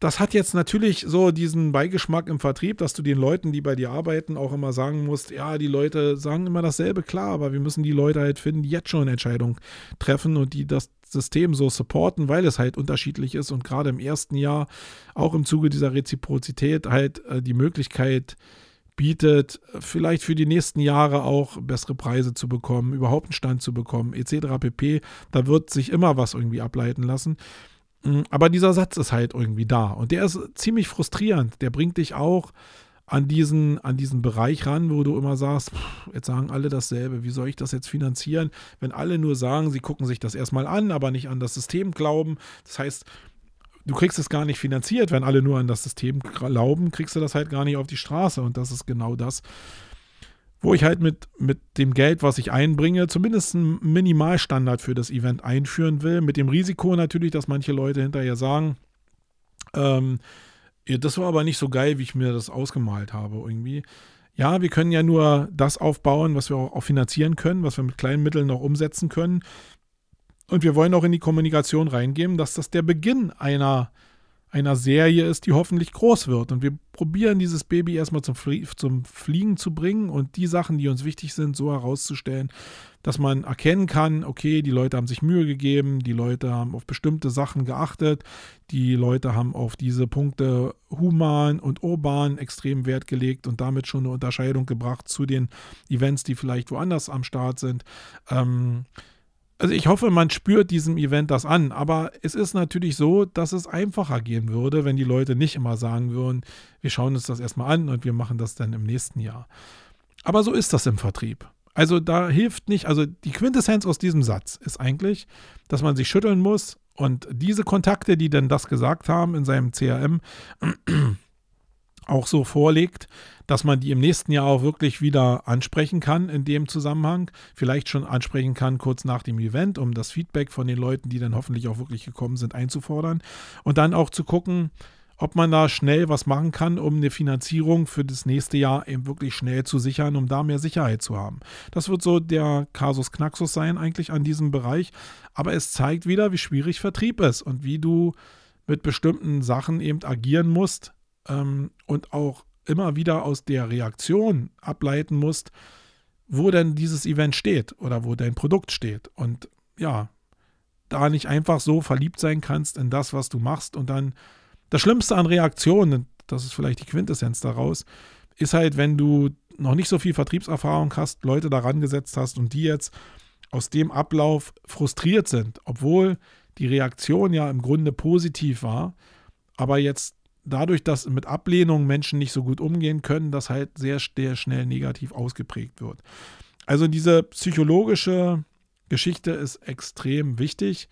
das hat jetzt natürlich so diesen Beigeschmack im Vertrieb, dass du den Leuten, die bei dir arbeiten, auch immer sagen musst, ja, die Leute sagen immer dasselbe, klar, aber wir müssen die Leute halt finden, die jetzt schon Entscheidungen treffen und die das System so supporten, weil es halt unterschiedlich ist und gerade im ersten Jahr auch im Zuge dieser Reziprozität halt äh, die Möglichkeit bietet, vielleicht für die nächsten Jahre auch bessere Preise zu bekommen, überhaupt einen Stand zu bekommen, etc. pp. Da wird sich immer was irgendwie ableiten lassen. Mm, aber dieser Satz ist halt irgendwie da. Und der ist ziemlich frustrierend. Der bringt dich auch an diesen, an diesen Bereich ran, wo du immer sagst, pff, jetzt sagen alle dasselbe, wie soll ich das jetzt finanzieren, wenn alle nur sagen, sie gucken sich das erstmal an, aber nicht an das System glauben. Das heißt, du kriegst es gar nicht finanziert, wenn alle nur an das System glauben, kriegst du das halt gar nicht auf die Straße. Und das ist genau das, wo ich halt mit, mit dem Geld, was ich einbringe, zumindest einen Minimalstandard für das Event einführen will. Mit dem Risiko natürlich, dass manche Leute hinterher sagen, ähm, das war aber nicht so geil, wie ich mir das ausgemalt habe irgendwie. Ja, wir können ja nur das aufbauen, was wir auch finanzieren können, was wir mit kleinen Mitteln noch umsetzen können. Und wir wollen auch in die Kommunikation reingeben, dass das der Beginn einer einer Serie ist, die hoffentlich groß wird. Und wir probieren dieses Baby erstmal zum, Flie zum Fliegen zu bringen und die Sachen, die uns wichtig sind, so herauszustellen, dass man erkennen kann, okay, die Leute haben sich Mühe gegeben, die Leute haben auf bestimmte Sachen geachtet, die Leute haben auf diese Punkte human und urban extrem Wert gelegt und damit schon eine Unterscheidung gebracht zu den Events, die vielleicht woanders am Start sind. Ähm, also ich hoffe, man spürt diesem Event das an, aber es ist natürlich so, dass es einfacher gehen würde, wenn die Leute nicht immer sagen würden, wir schauen uns das erstmal an und wir machen das dann im nächsten Jahr. Aber so ist das im Vertrieb. Also da hilft nicht, also die Quintessenz aus diesem Satz ist eigentlich, dass man sich schütteln muss und diese Kontakte, die denn das gesagt haben in seinem CRM, auch so vorlegt, dass man die im nächsten Jahr auch wirklich wieder ansprechen kann in dem Zusammenhang. Vielleicht schon ansprechen kann kurz nach dem Event, um das Feedback von den Leuten, die dann hoffentlich auch wirklich gekommen sind, einzufordern. Und dann auch zu gucken, ob man da schnell was machen kann, um eine Finanzierung für das nächste Jahr eben wirklich schnell zu sichern, um da mehr Sicherheit zu haben. Das wird so der Kasus Knaxus sein eigentlich an diesem Bereich. Aber es zeigt wieder, wie schwierig Vertrieb ist und wie du mit bestimmten Sachen eben agieren musst, ähm, und auch immer wieder aus der Reaktion ableiten musst, wo denn dieses Event steht oder wo dein Produkt steht. Und ja, da nicht einfach so verliebt sein kannst in das, was du machst. Und dann das Schlimmste an Reaktionen, das ist vielleicht die Quintessenz daraus, ist halt, wenn du noch nicht so viel Vertriebserfahrung hast, Leute daran gesetzt hast und die jetzt aus dem Ablauf frustriert sind, obwohl die Reaktion ja im Grunde positiv war, aber jetzt dadurch, dass mit Ablehnung Menschen nicht so gut umgehen können, das halt sehr, sehr schnell negativ ausgeprägt wird. Also diese psychologische Geschichte ist extrem wichtig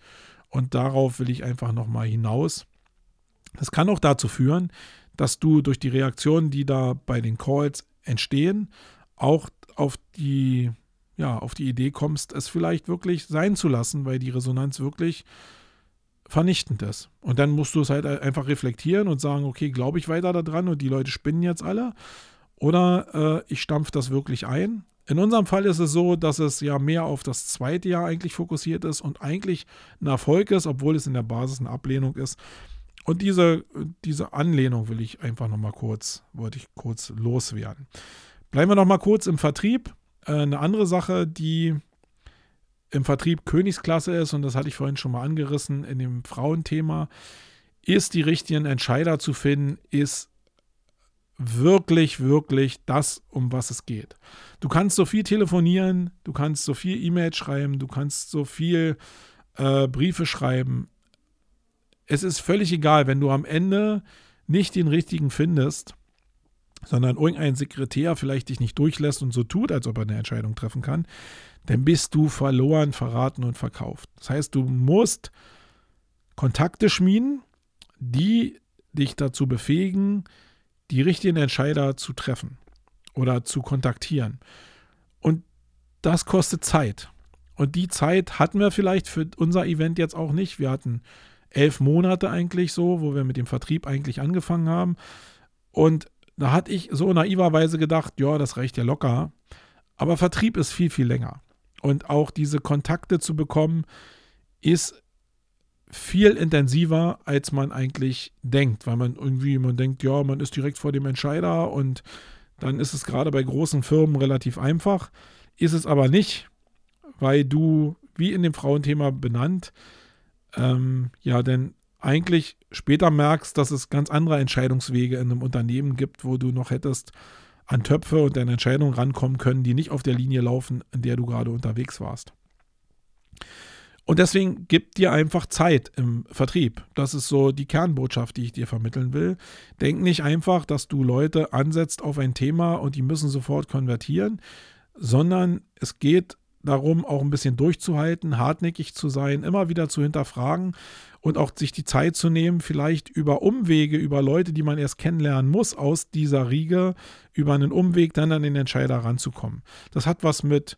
und darauf will ich einfach nochmal hinaus. Das kann auch dazu führen, dass du durch die Reaktionen, die da bei den Calls entstehen, auch auf die, ja, auf die Idee kommst, es vielleicht wirklich sein zu lassen, weil die Resonanz wirklich vernichtend ist. Und dann musst du es halt einfach reflektieren und sagen, okay, glaube ich weiter daran und die Leute spinnen jetzt alle oder äh, ich stampfe das wirklich ein. In unserem Fall ist es so, dass es ja mehr auf das zweite Jahr eigentlich fokussiert ist und eigentlich ein Erfolg ist, obwohl es in der Basis eine Ablehnung ist. Und diese, diese Anlehnung will ich einfach nochmal kurz, wollte ich kurz loswerden. Bleiben wir nochmal kurz im Vertrieb. Äh, eine andere Sache, die im Vertrieb Königsklasse ist, und das hatte ich vorhin schon mal angerissen in dem Frauenthema, ist die richtigen Entscheider zu finden, ist wirklich, wirklich das, um was es geht. Du kannst so viel telefonieren, du kannst so viel E-Mail schreiben, du kannst so viel äh, Briefe schreiben. Es ist völlig egal, wenn du am Ende nicht den richtigen findest, sondern irgendein Sekretär vielleicht dich nicht durchlässt und so tut, als ob er eine Entscheidung treffen kann, dann bist du verloren, verraten und verkauft. Das heißt, du musst Kontakte schmieden, die dich dazu befähigen, die richtigen Entscheider zu treffen oder zu kontaktieren. Und das kostet Zeit. Und die Zeit hatten wir vielleicht für unser Event jetzt auch nicht. Wir hatten elf Monate eigentlich so, wo wir mit dem Vertrieb eigentlich angefangen haben. Und da hatte ich so naiverweise gedacht, ja, das reicht ja locker. Aber Vertrieb ist viel, viel länger. Und auch diese Kontakte zu bekommen, ist viel intensiver, als man eigentlich denkt, weil man irgendwie, man denkt, ja, man ist direkt vor dem Entscheider und dann ist es gerade bei großen Firmen relativ einfach. Ist es aber nicht, weil du, wie in dem Frauenthema benannt, ähm, ja, denn eigentlich später merkst, dass es ganz andere Entscheidungswege in einem Unternehmen gibt, wo du noch hättest an Töpfe und deine Entscheidungen rankommen können, die nicht auf der Linie laufen, in der du gerade unterwegs warst. Und deswegen gib dir einfach Zeit im Vertrieb. Das ist so die Kernbotschaft, die ich dir vermitteln will. Denk nicht einfach, dass du Leute ansetzt auf ein Thema und die müssen sofort konvertieren, sondern es geht darum, auch ein bisschen durchzuhalten, hartnäckig zu sein, immer wieder zu hinterfragen und auch sich die Zeit zu nehmen, vielleicht über Umwege, über Leute, die man erst kennenlernen muss, aus dieser Riege, über einen Umweg dann an den Entscheider ranzukommen. Das hat was mit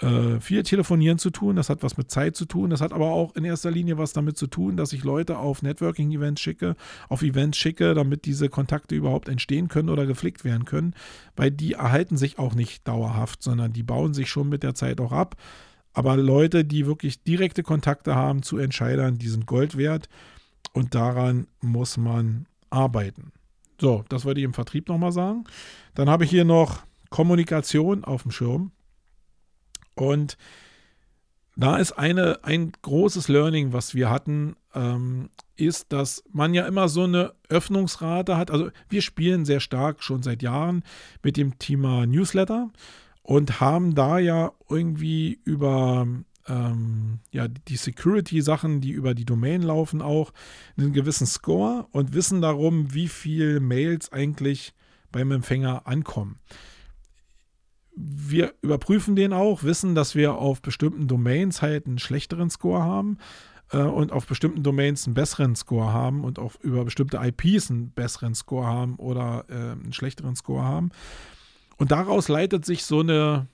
äh, viel Telefonieren zu tun, das hat was mit Zeit zu tun, das hat aber auch in erster Linie was damit zu tun, dass ich Leute auf Networking-Events schicke, auf Events schicke, damit diese Kontakte überhaupt entstehen können oder geflickt werden können, weil die erhalten sich auch nicht dauerhaft, sondern die bauen sich schon mit der Zeit auch ab. Aber Leute, die wirklich direkte Kontakte haben zu Entscheidern, die sind Gold wert. und daran muss man arbeiten. So, das wollte ich im Vertrieb nochmal sagen. Dann habe ich hier noch Kommunikation auf dem Schirm. Und da ist eine, ein großes Learning, was wir hatten, ähm, ist, dass man ja immer so eine Öffnungsrate hat. Also wir spielen sehr stark schon seit Jahren mit dem Thema Newsletter und haben da ja irgendwie über ähm, ja, die Security-Sachen, die über die Domain laufen, auch einen gewissen Score und wissen darum, wie viele Mails eigentlich beim Empfänger ankommen. Wir überprüfen den auch, wissen, dass wir auf bestimmten Domains halt einen schlechteren Score haben äh, und auf bestimmten Domains einen besseren Score haben und auch über bestimmte IPs einen besseren Score haben oder äh, einen schlechteren Score haben. Und daraus leitet sich so eine,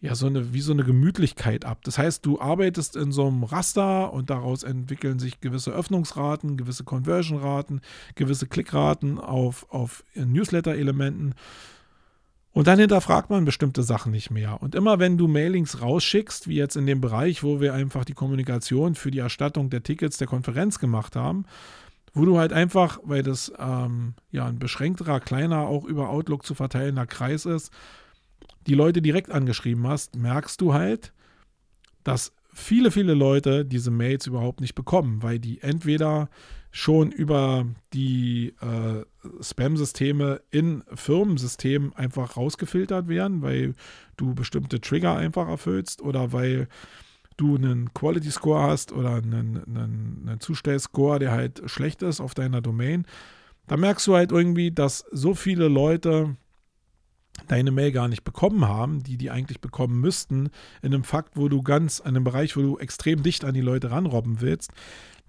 ja, so eine, wie so eine Gemütlichkeit ab. Das heißt, du arbeitest in so einem Raster und daraus entwickeln sich gewisse Öffnungsraten, gewisse Conversion-Raten, gewisse Klickraten auf, auf Newsletter-Elementen. Und dann hinterfragt man bestimmte Sachen nicht mehr. Und immer wenn du Mailings rausschickst, wie jetzt in dem Bereich, wo wir einfach die Kommunikation für die Erstattung der Tickets der Konferenz gemacht haben, wo du halt einfach, weil das ähm, ja ein beschränkterer, kleiner, auch über Outlook zu verteilender Kreis ist, die Leute direkt angeschrieben hast, merkst du halt, dass viele, viele Leute diese Mails überhaupt nicht bekommen, weil die entweder schon über die äh, Spam-Systeme in Firmensystemen einfach rausgefiltert werden, weil du bestimmte Trigger einfach erfüllst oder weil du einen Quality Score hast oder einen, einen, einen Zustellscore, der halt schlecht ist auf deiner Domain, da merkst du halt irgendwie, dass so viele Leute deine Mail gar nicht bekommen haben, die die eigentlich bekommen müssten, in einem Fakt, wo du ganz, in einem Bereich, wo du extrem dicht an die Leute ranrobben willst,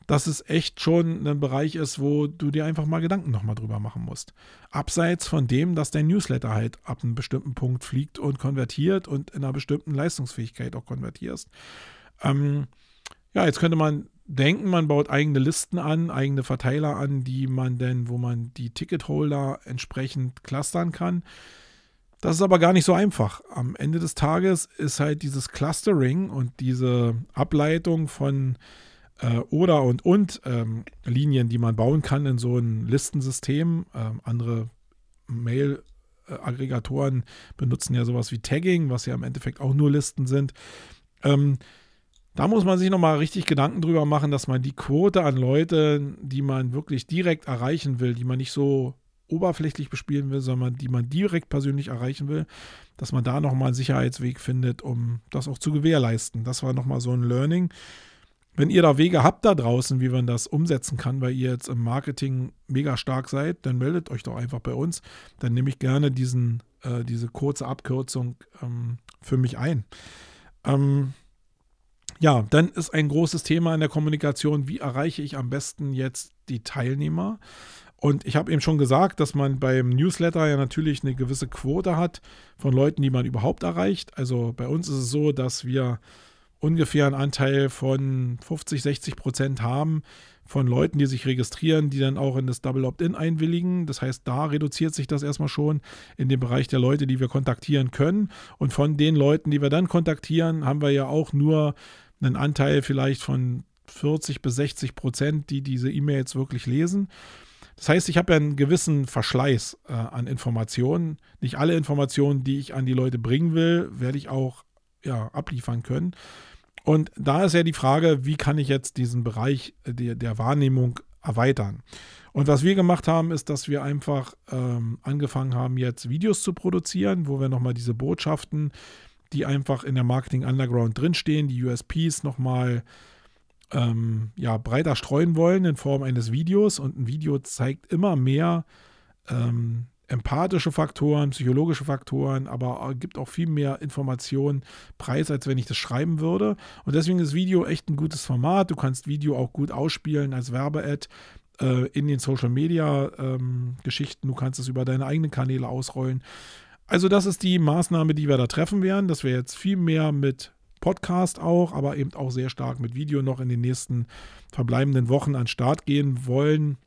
dass es echt schon ein Bereich ist, wo du dir einfach mal Gedanken nochmal drüber machen musst. Abseits von dem, dass dein Newsletter halt ab einem bestimmten Punkt fliegt und konvertiert und in einer bestimmten Leistungsfähigkeit auch konvertierst. Ähm, ja, jetzt könnte man denken, man baut eigene Listen an, eigene Verteiler an, die man denn, wo man die Ticketholder entsprechend clustern kann. Das ist aber gar nicht so einfach. Am Ende des Tages ist halt dieses Clustering und diese Ableitung von äh, oder und und ähm, Linien, die man bauen kann in so ein Listensystem. Ähm, andere Mail-Aggregatoren benutzen ja sowas wie Tagging, was ja im Endeffekt auch nur Listen sind. Ähm, da muss man sich nochmal richtig Gedanken drüber machen, dass man die Quote an Leute, die man wirklich direkt erreichen will, die man nicht so oberflächlich bespielen will, sondern die man direkt persönlich erreichen will, dass man da nochmal einen Sicherheitsweg findet, um das auch zu gewährleisten. Das war nochmal so ein Learning. Wenn ihr da Wege habt da draußen, wie man das umsetzen kann, weil ihr jetzt im Marketing mega stark seid, dann meldet euch doch einfach bei uns. Dann nehme ich gerne diesen, äh, diese kurze Abkürzung ähm, für mich ein. Ähm, ja, dann ist ein großes Thema in der Kommunikation, wie erreiche ich am besten jetzt die Teilnehmer? Und ich habe eben schon gesagt, dass man beim Newsletter ja natürlich eine gewisse Quote hat von Leuten, die man überhaupt erreicht. Also bei uns ist es so, dass wir ungefähr einen Anteil von 50, 60 Prozent haben von Leuten, die sich registrieren, die dann auch in das Double Opt-in einwilligen. Das heißt, da reduziert sich das erstmal schon in dem Bereich der Leute, die wir kontaktieren können. Und von den Leuten, die wir dann kontaktieren, haben wir ja auch nur einen Anteil vielleicht von 40 bis 60 Prozent, die diese E-Mails wirklich lesen. Das heißt, ich habe ja einen gewissen Verschleiß äh, an Informationen. Nicht alle Informationen, die ich an die Leute bringen will, werde ich auch ja, abliefern können. Und da ist ja die Frage, wie kann ich jetzt diesen Bereich der, der Wahrnehmung erweitern? Und was wir gemacht haben, ist, dass wir einfach ähm, angefangen haben, jetzt Videos zu produzieren, wo wir nochmal diese Botschaften, die einfach in der Marketing Underground drinstehen, die USPs nochmal ähm, ja, breiter streuen wollen in Form eines Videos. Und ein Video zeigt immer mehr ähm, empathische Faktoren, psychologische Faktoren, aber gibt auch viel mehr Informationen preis, als wenn ich das schreiben würde. Und deswegen ist Video echt ein gutes Format. Du kannst Video auch gut ausspielen als Werbe-Ad äh, in den Social Media ähm. Du kannst es über deine eigenen Kanäle ausrollen. Also, das ist die Maßnahme, die wir da treffen werden, dass wir jetzt viel mehr mit Podcast auch, aber eben auch sehr stark mit Video noch in den nächsten verbleibenden Wochen an Start gehen wollen,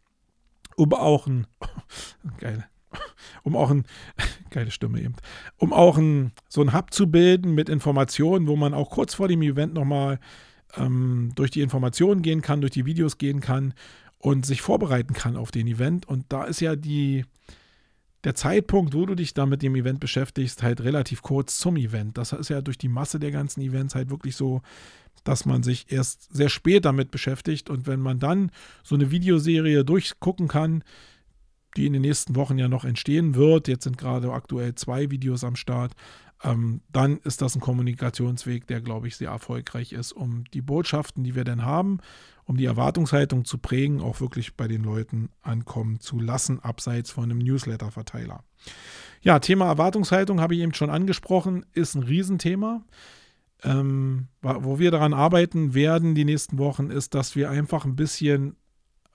um auch ein <laughs> geil, <laughs> um auch ein, <laughs> geile Stimme eben, um auch ein, so ein Hub zu bilden mit Informationen, wo man auch kurz vor dem Event nochmal ähm, durch die Informationen gehen kann, durch die Videos gehen kann und sich vorbereiten kann auf den Event. Und da ist ja die, der Zeitpunkt, wo du dich da mit dem Event beschäftigst, halt relativ kurz zum Event. Das ist ja durch die Masse der ganzen Events halt wirklich so, dass man sich erst sehr spät damit beschäftigt. Und wenn man dann so eine Videoserie durchgucken kann, die in den nächsten Wochen ja noch entstehen wird, jetzt sind gerade aktuell zwei Videos am Start, ähm, dann ist das ein Kommunikationsweg, der, glaube ich, sehr erfolgreich ist, um die Botschaften, die wir denn haben, um die Erwartungshaltung zu prägen, auch wirklich bei den Leuten ankommen zu lassen, abseits von einem Newsletter-Verteiler. Ja, Thema Erwartungshaltung habe ich eben schon angesprochen, ist ein Riesenthema. Ähm, wo wir daran arbeiten werden die nächsten Wochen, ist, dass wir einfach ein bisschen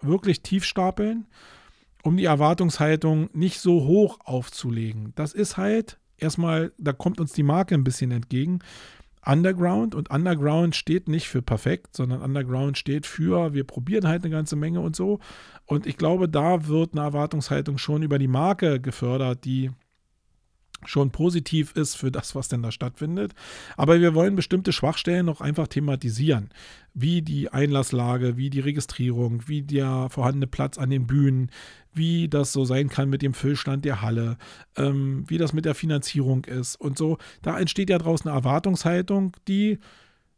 wirklich tief stapeln, um die Erwartungshaltung nicht so hoch aufzulegen. Das ist halt erstmal, da kommt uns die Marke ein bisschen entgegen. Underground und Underground steht nicht für perfekt, sondern Underground steht für, wir probieren halt eine ganze Menge und so. Und ich glaube, da wird eine Erwartungshaltung schon über die Marke gefördert, die schon positiv ist für das, was denn da stattfindet. Aber wir wollen bestimmte Schwachstellen noch einfach thematisieren, wie die Einlasslage, wie die Registrierung, wie der vorhandene Platz an den Bühnen, wie das so sein kann mit dem Füllstand der Halle, ähm, wie das mit der Finanzierung ist und so. Da entsteht ja draußen eine Erwartungshaltung, die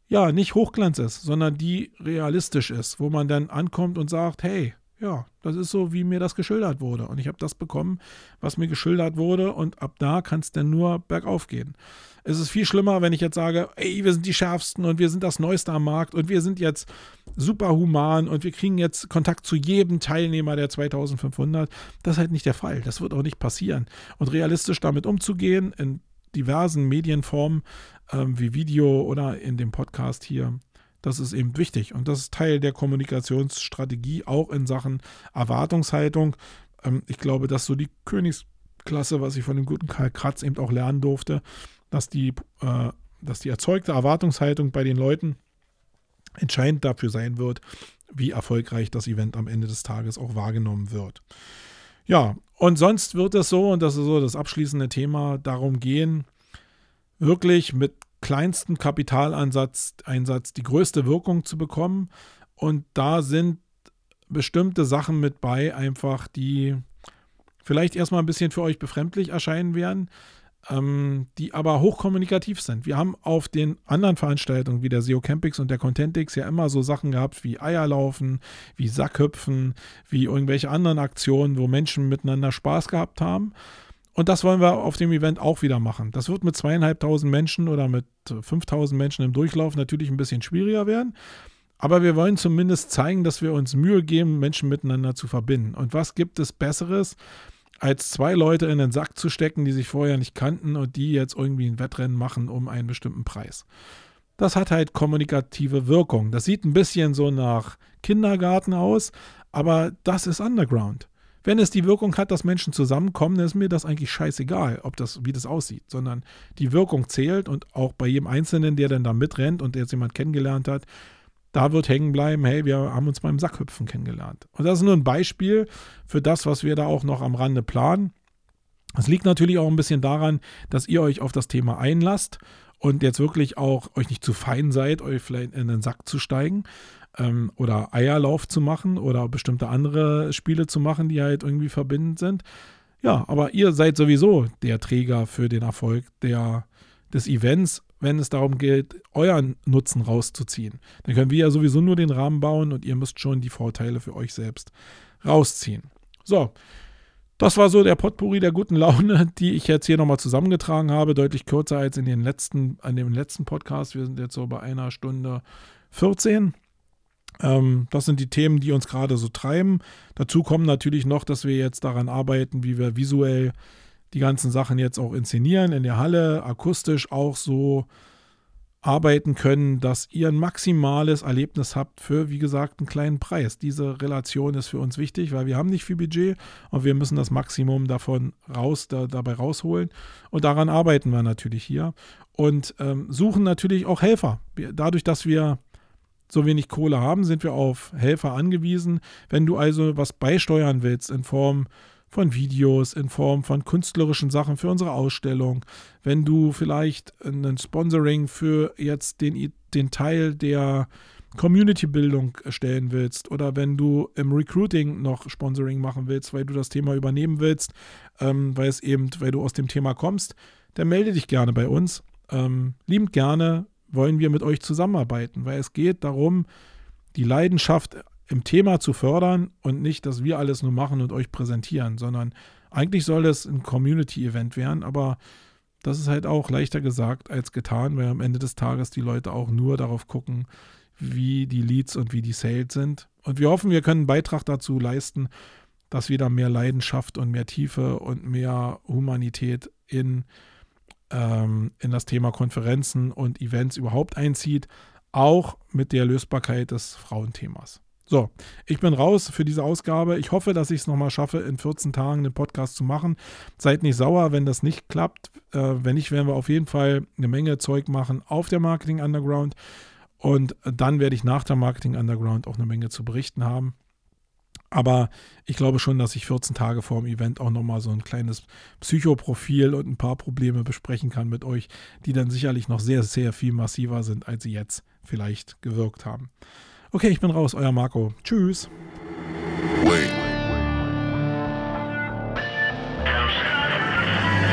ja nicht Hochglanz ist, sondern die realistisch ist, wo man dann ankommt und sagt, hey, ja, das ist so, wie mir das geschildert wurde. Und ich habe das bekommen, was mir geschildert wurde. Und ab da kann es dann nur bergauf gehen. Es ist viel schlimmer, wenn ich jetzt sage, ey, wir sind die Schärfsten und wir sind das Neueste am Markt und wir sind jetzt super human und wir kriegen jetzt Kontakt zu jedem Teilnehmer der 2500. Das ist halt nicht der Fall. Das wird auch nicht passieren. Und realistisch damit umzugehen in diversen Medienformen ähm, wie Video oder in dem Podcast hier, das ist eben wichtig und das ist Teil der Kommunikationsstrategie, auch in Sachen Erwartungshaltung. Ähm, ich glaube, dass so die Königsklasse, was ich von dem guten Karl Kratz eben auch lernen durfte, dass die, äh, dass die erzeugte Erwartungshaltung bei den Leuten entscheidend dafür sein wird, wie erfolgreich das Event am Ende des Tages auch wahrgenommen wird. Ja, und sonst wird es so, und das ist so das abschließende Thema, darum gehen, wirklich mit kleinsten Kapitalansatz Einsatz die größte Wirkung zu bekommen. Und da sind bestimmte Sachen mit bei, einfach die vielleicht erstmal ein bisschen für euch befremdlich erscheinen werden, ähm, die aber hochkommunikativ sind. Wir haben auf den anderen Veranstaltungen wie der SEO Campix und der Contentix ja immer so Sachen gehabt wie Eierlaufen, wie Sackhüpfen, wie irgendwelche anderen Aktionen, wo Menschen miteinander Spaß gehabt haben. Und das wollen wir auf dem Event auch wieder machen. Das wird mit zweieinhalbtausend Menschen oder mit 5000 Menschen im Durchlauf natürlich ein bisschen schwieriger werden. Aber wir wollen zumindest zeigen, dass wir uns Mühe geben, Menschen miteinander zu verbinden. Und was gibt es Besseres, als zwei Leute in den Sack zu stecken, die sich vorher nicht kannten und die jetzt irgendwie ein Wettrennen machen um einen bestimmten Preis? Das hat halt kommunikative Wirkung. Das sieht ein bisschen so nach Kindergarten aus, aber das ist Underground. Wenn es die Wirkung hat, dass Menschen zusammenkommen, dann ist mir das eigentlich scheißegal, ob das, wie das aussieht, sondern die Wirkung zählt und auch bei jedem Einzelnen, der dann da mitrennt und der jetzt jemand kennengelernt hat, da wird hängen bleiben, hey, wir haben uns beim Sackhüpfen kennengelernt. Und das ist nur ein Beispiel für das, was wir da auch noch am Rande planen. Es liegt natürlich auch ein bisschen daran, dass ihr euch auf das Thema einlasst und jetzt wirklich auch euch nicht zu fein seid, euch vielleicht in den Sack zu steigen, ähm, oder Eierlauf zu machen oder bestimmte andere Spiele zu machen, die halt irgendwie verbindend sind. Ja, aber ihr seid sowieso der Träger für den Erfolg der, des Events, wenn es darum geht, euren Nutzen rauszuziehen. Dann können wir ja sowieso nur den Rahmen bauen und ihr müsst schon die Vorteile für euch selbst rausziehen. So, das war so der Potpourri der guten Laune, <laughs> die ich jetzt hier nochmal zusammengetragen habe. Deutlich kürzer als in den letzten, an dem letzten Podcast. Wir sind jetzt so bei einer Stunde 14. Ähm, das sind die Themen, die uns gerade so treiben. Dazu kommen natürlich noch, dass wir jetzt daran arbeiten, wie wir visuell die ganzen Sachen jetzt auch inszenieren in der Halle, akustisch auch so arbeiten können, dass ihr ein maximales Erlebnis habt für, wie gesagt, einen kleinen Preis. Diese Relation ist für uns wichtig, weil wir haben nicht viel Budget und wir müssen das Maximum davon raus, da, dabei rausholen. Und daran arbeiten wir natürlich hier und ähm, suchen natürlich auch Helfer. Dadurch, dass wir so wenig Kohle haben, sind wir auf Helfer angewiesen. Wenn du also was beisteuern willst in Form von Videos, in Form von künstlerischen Sachen für unsere Ausstellung, wenn du vielleicht ein Sponsoring für jetzt den, den Teil der Community-Bildung stellen willst oder wenn du im Recruiting noch Sponsoring machen willst, weil du das Thema übernehmen willst, ähm, weil es eben, weil du aus dem Thema kommst, dann melde dich gerne bei uns. Ähm, liebend gerne wollen wir mit euch zusammenarbeiten, weil es geht darum, die Leidenschaft im Thema zu fördern und nicht, dass wir alles nur machen und euch präsentieren, sondern eigentlich soll es ein Community-Event werden, aber das ist halt auch leichter gesagt als getan, weil am Ende des Tages die Leute auch nur darauf gucken, wie die Leads und wie die Sales sind. Und wir hoffen, wir können einen Beitrag dazu leisten, dass wieder mehr Leidenschaft und mehr Tiefe und mehr Humanität in, ähm, in das Thema Konferenzen und Events überhaupt einzieht, auch mit der Lösbarkeit des Frauenthemas. So, ich bin raus für diese Ausgabe. Ich hoffe, dass ich es nochmal schaffe, in 14 Tagen einen Podcast zu machen. Seid nicht sauer, wenn das nicht klappt. Äh, wenn nicht, werden wir auf jeden Fall eine Menge Zeug machen auf der Marketing Underground. Und dann werde ich nach der Marketing Underground auch eine Menge zu berichten haben. Aber ich glaube schon, dass ich 14 Tage vor dem Event auch nochmal so ein kleines Psychoprofil und ein paar Probleme besprechen kann mit euch, die dann sicherlich noch sehr, sehr viel massiver sind, als sie jetzt vielleicht gewirkt haben. Okay, ich bin raus, euer Marco. Tschüss. Wait.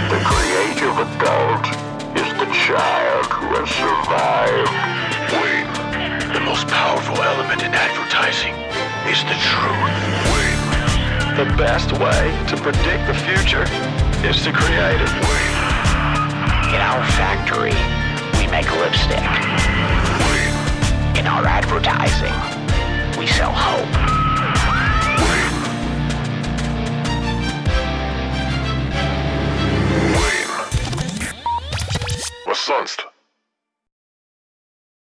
The creative adult is the child who has survived. Wait. The most powerful element in advertising is the truth. Wait. The best way to predict the future is to create it. Wait. In our factory, we make lipstick in our advertising. We sell hope. Sonst?